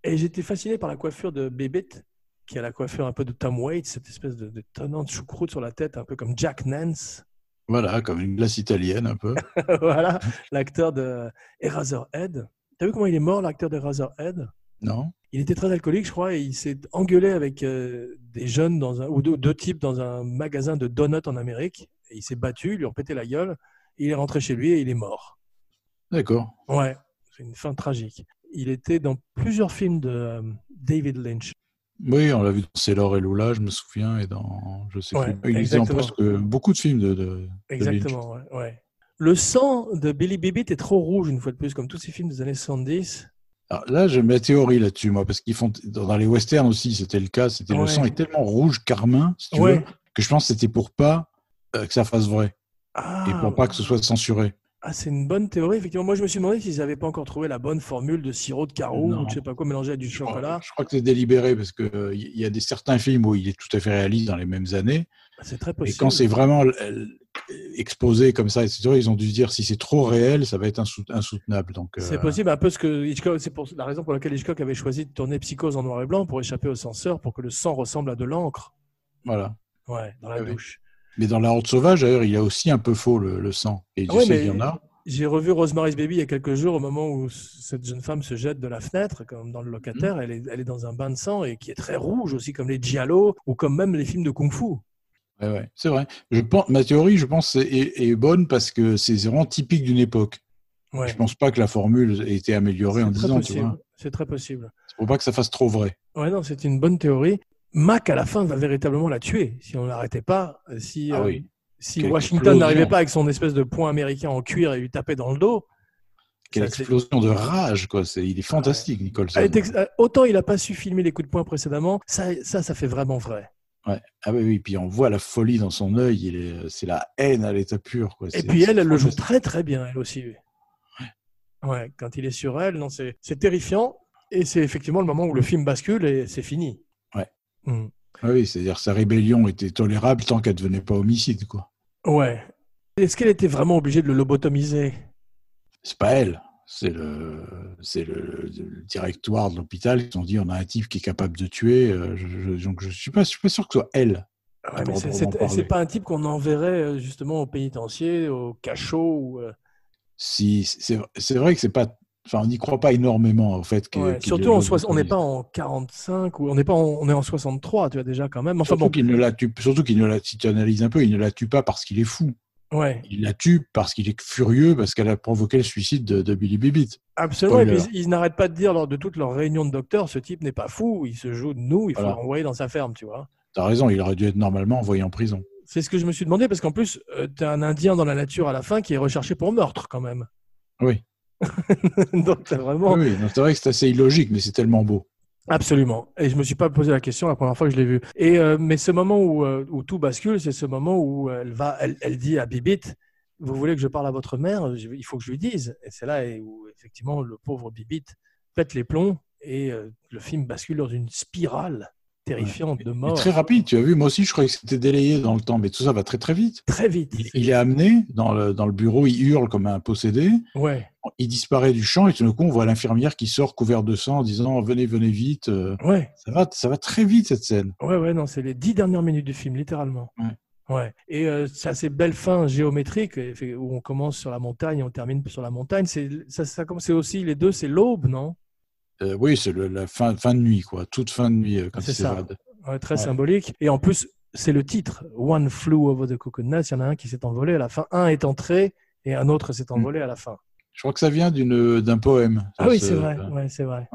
Et j'étais fasciné par la coiffure de Bébête, qui a la coiffure un peu de Tom Waits, cette espèce de, de tonnante choucroute sur la tête, un peu comme Jack Nance.
Voilà, comme une glace italienne un peu. <laughs>
voilà, l'acteur de Eraserhead. T'as vu comment il est mort, l'acteur d'Eraserhead?
Non
Il était très alcoolique, je crois, et il s'est engueulé avec euh, des jeunes dans un, ou deux, deux types dans un magasin de donuts en Amérique. Et il s'est battu, ils lui ont pété la gueule. Il est rentré chez lui et il est mort.
D'accord.
Ouais, c'est une fin tragique. Il était dans plusieurs films de euh, David Lynch.
Oui, on l'a vu dans Sailor et Lula, je me souviens, et dans, je sais
Ouais,
plus, il dans
exactement.
presque beaucoup de films de, de, de Lynch.
Exactement, ouais, ouais. Le sang de Billy Bibbit est trop rouge, une fois de plus, comme tous ces films des années 70.
Alors là, j'ai ma théorie là-dessus, moi, parce qu'ils font dans les westerns aussi, c'était le cas. C'était
Ouais.
le sang est tellement rouge, carmin, si tu
Ouais.
veux, que je pense que c'était pour pas euh, que ça fasse vrai
Ah,
et pour pas que ce soit censuré.
ah, c'est une bonne théorie, effectivement. Moi, je me suis demandé s'ils n'avaient pas encore trouvé la bonne formule de sirop de carreau
Non.
ou de je sais pas quoi mélangé à du chocolat.
Je crois que c'est délibéré parce que euh, il y a des certains films où il est tout à fait réaliste dans les mêmes années.
C'est très
Et
possible.
quand c'est vraiment euh, exposé comme ça, etc., ils ont dû se dire si c'est trop réel, ça va être insou- insoutenable. Donc, euh,
C'est possible, un peu ce que Hitchcock, c'est pour la raison pour laquelle Hitchcock avait choisi de tourner Psychose en noir et blanc pour échapper au censeur, pour que le sang ressemble à de l'encre.
Voilà.
Ouais, dans la
ouais.
douche.
Mais dans La Horde Sauvage, d'ailleurs, il y a aussi un peu faux le, le sang. Et
Ah ouais,
sais
mais
qu'il y en a.
J'ai revu Rosemary's Baby il y a quelques jours, au moment où cette jeune femme se jette de la fenêtre, comme dans le locataire. Elle, est, elle est dans un bain de sang et qui est très rouge aussi, comme les Giallo ou comme même les films de Kung Fu.
Ouais, ouais, c'est vrai. Je pense, ma théorie, je pense, est, est bonne parce que c'est vraiment typique d'une époque.
Ouais.
Je pense pas que la formule ait été améliorée en
C'est très
10 ans.
C'est très possible.
C'est pour pas que ça fasse trop vrai.
Ouais, non, c'est une bonne théorie. Mac, à la fin, va véritablement la tuer si on ne l'arrêtait pas. Si,
Ah
euh,
oui.
si
Quelle
Washington n'arrivait pas avec son espèce de poing américain en cuir et lui taper dans le dos.
Quelle
Ça,
explosion de rage, quoi. Il est fantastique, Nicholson.
Elle est ex- euh, Autant il n'a pas su filmer les coups de poing précédemment, ça, ça, ça fait vraiment vrai.
Ouais. Ah oui, oui. Puis on voit la folie dans son œil. Il est, c'est la haine à l'état pur, quoi.
Et puis elle, elle le joue très très bien, elle aussi. Ouais, quand il est sur elle, non, c'est terrifiant. Et c'est effectivement le moment où le film bascule et c'est fini.
Ouais.
Mm.
Ah oui, c'est-à-dire sa rébellion était tolérable tant qu'elle devenait pas homicide, quoi.
Ouais. Est-ce qu'elle était vraiment obligée de le lobotomiser?
C'est pas elle. C'est le, c'est le, le directoire de l'hôpital qui ont dit on a un type qui est capable de tuer. euh, je, je- donc je suis pas, je suis pas sûr que ce soit elle.
Ouais, mais
Pour-
c'est- c'est pas un type qu'on enverrait euh, justement au pénitencier, au cachot. Ou, euh,
Si c'est, vrai que c'est pas, enfin on n'y croit pas énormément en fait.
ouais, Surtout, en on n'est pas en 45 ou on n'est pas, en, on est en 63, tu vois déjà quand même. Enfin
surtout
bon,
qu'il ne la tue, surtout qu'il ne la, si tu analyses un peu, il ne la tue pas parce qu'il est fou.
Ouais,
Il la tue parce qu'il est furieux parce qu'elle a provoqué le suicide de, de Billy Bibbit.
absolument. Et puis, ils, n'arrêtent pas de dire lors de toutes leurs réunions de docteurs, ce type n'est pas fou, il se joue de nous, il faut
Voilà.
l'envoyer dans sa ferme, tu vois.
T'as raison, il aurait dû être normalement envoyé en prison.
C'est ce que je me suis demandé parce qu'en plus, tu as un Indien dans la nature à la fin qui est recherché pour meurtre quand même.
Oui. <laughs>
Donc t'as vraiment.
Oui, c'est vrai que c'est assez illogique, mais c'est tellement beau.
Absolument. Et je me suis pas posé la question la première fois que je l'ai vu. Et euh, mais ce moment où, euh, où tout bascule, c'est ce moment où elle va, elle, elle dit à Bibit, vous voulez que je parle à votre mère? Il faut que je lui dise. Et c'est là où effectivement le pauvre Bibit pète les plombs et euh, le film bascule dans une spirale terrifiante de mort.
très rapide, tu as vu. Moi aussi, je croyais que c'était délayé dans le temps, mais tout ça va très très vite.
Très vite.
Il, il est amené dans le, dans le bureau, il hurle comme un possédé.
Ouais.
Il disparaît du champ et tout d'un coup, on voit l'infirmière qui sort couvert de sang en disant Venez, venez vite. Euh,
Ouais.
Ça va, ça va très vite cette scène.
Ouais, ouais, non, c'est les dix dernières minutes du film, littéralement.
Ouais.
Ouais. Et euh, c'est assez belle fin géométrique où on commence sur la montagne et on termine sur la montagne. C'est ça, ça c'est aussi les deux, c'est l'aube, non?
Euh, oui, c'est la fin, fin de nuit, quoi. Toute fin de nuit euh, quand
C'est
il
ça.
s'évade.
Ouais, Très
Ouais.
symbolique. Et en plus, c'est le titre One Flew Over the Cuckoo Nest. Il y en a un qui s'est envolé à la fin. Un est entré et un autre s'est envolé à la fin.
Je crois que ça vient d'un poème.
Ah oui,
ce-
c'est vrai. Ouais, c'est vrai.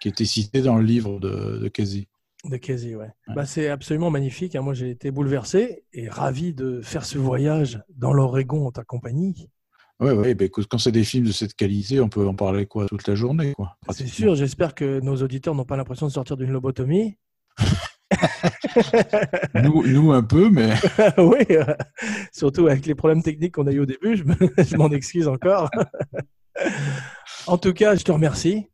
qui était cité dans le livre de, de Casey.
De Casey, ouais. Bah, c'est absolument magnifique. hein. Moi, j'ai été bouleversé et ravi de faire ce voyage dans l'Oregon en ta compagnie.
Ouais, ouais, ben, écoute, quand c'est des films de cette qualité, on peut en parler quoi toute la journée, quoi.
C'est sûr, j'espère que nos auditeurs n'ont pas l'impression de sortir d'une lobotomie. <laughs>
Nous, nous un peu, mais <laughs>
oui, euh, surtout avec les problèmes techniques qu'on a eu au début, je <laughs> m'en excuse encore. en tout cas, je te remercie.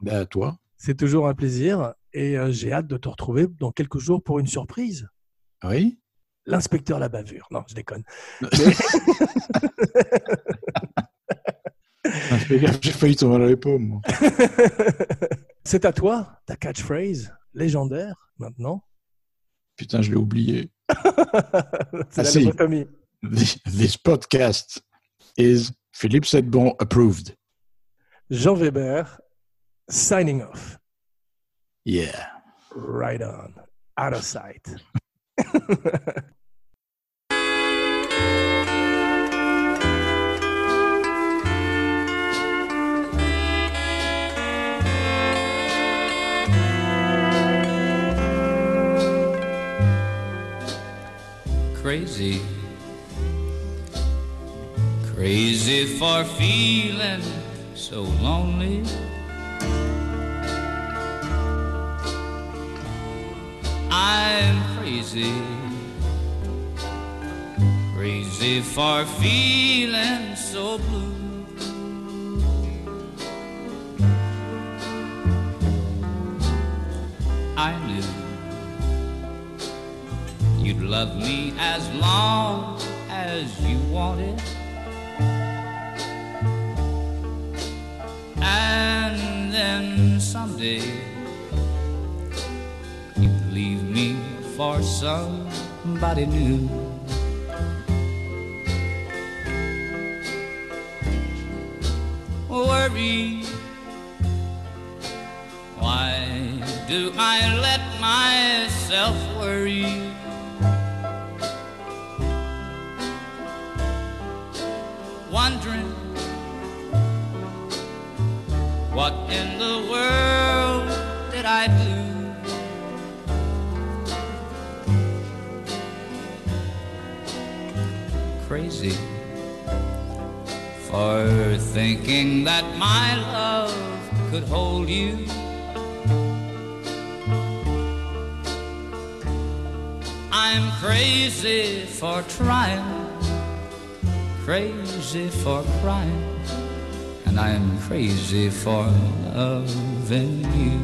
ben, à toi.
C'est toujours un plaisir et euh, j'ai hâte de te retrouver dans quelques jours pour une surprise.
Oui.
L'inspecteur la bavure. Non, je déconne. <laughs>
J'ai failli tomber dans les pommes. moi. <laughs>
C'est à toi, ta catchphrase légendaire maintenant.
Putain, je l'ai oublié. <laughs>
C'est
Ah, si. This, this podcast is Philippe Sedbon approved.
Jean Weber, signing off.
Yeah.
Right on. Out of sight.
Crazy. Crazy for feeling so lonely. I'm crazy. Crazy for feeling so blue. You'd love me as long as you wanted. And then someday you'd leave me for somebody new. Worry. Why do I let myself worry? Wondering what in the world did I do? Crazy for thinking that my love could hold you. I'm crazy for trying, crazy for crying, and I'm crazy for loving you.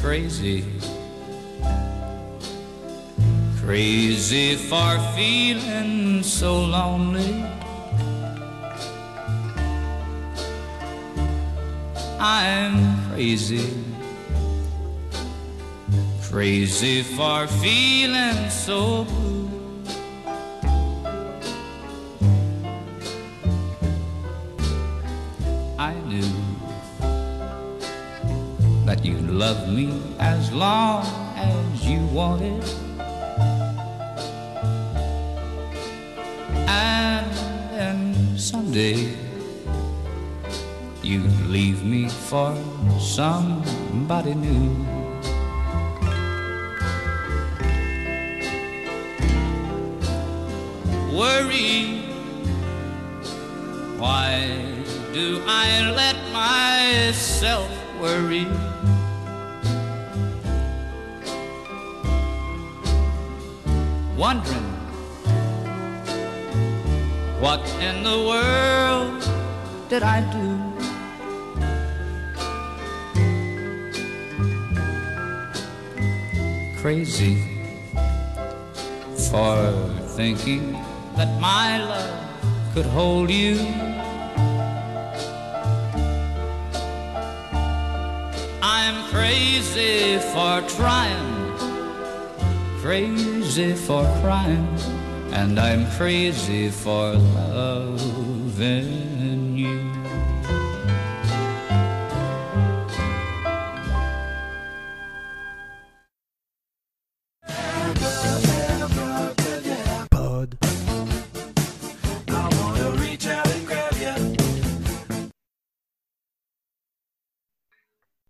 Crazy Crazy for feeling so lonely. I'm crazy. Crazy for feeling so blue. I knew that you loved me as long as you wanted. For somebody new. Worry, why do I let myself worry? Wondering what in the world did I do? Crazy for thinking that my love could hold you. I'm crazy for trying, crazy for crying and I'm crazy for loving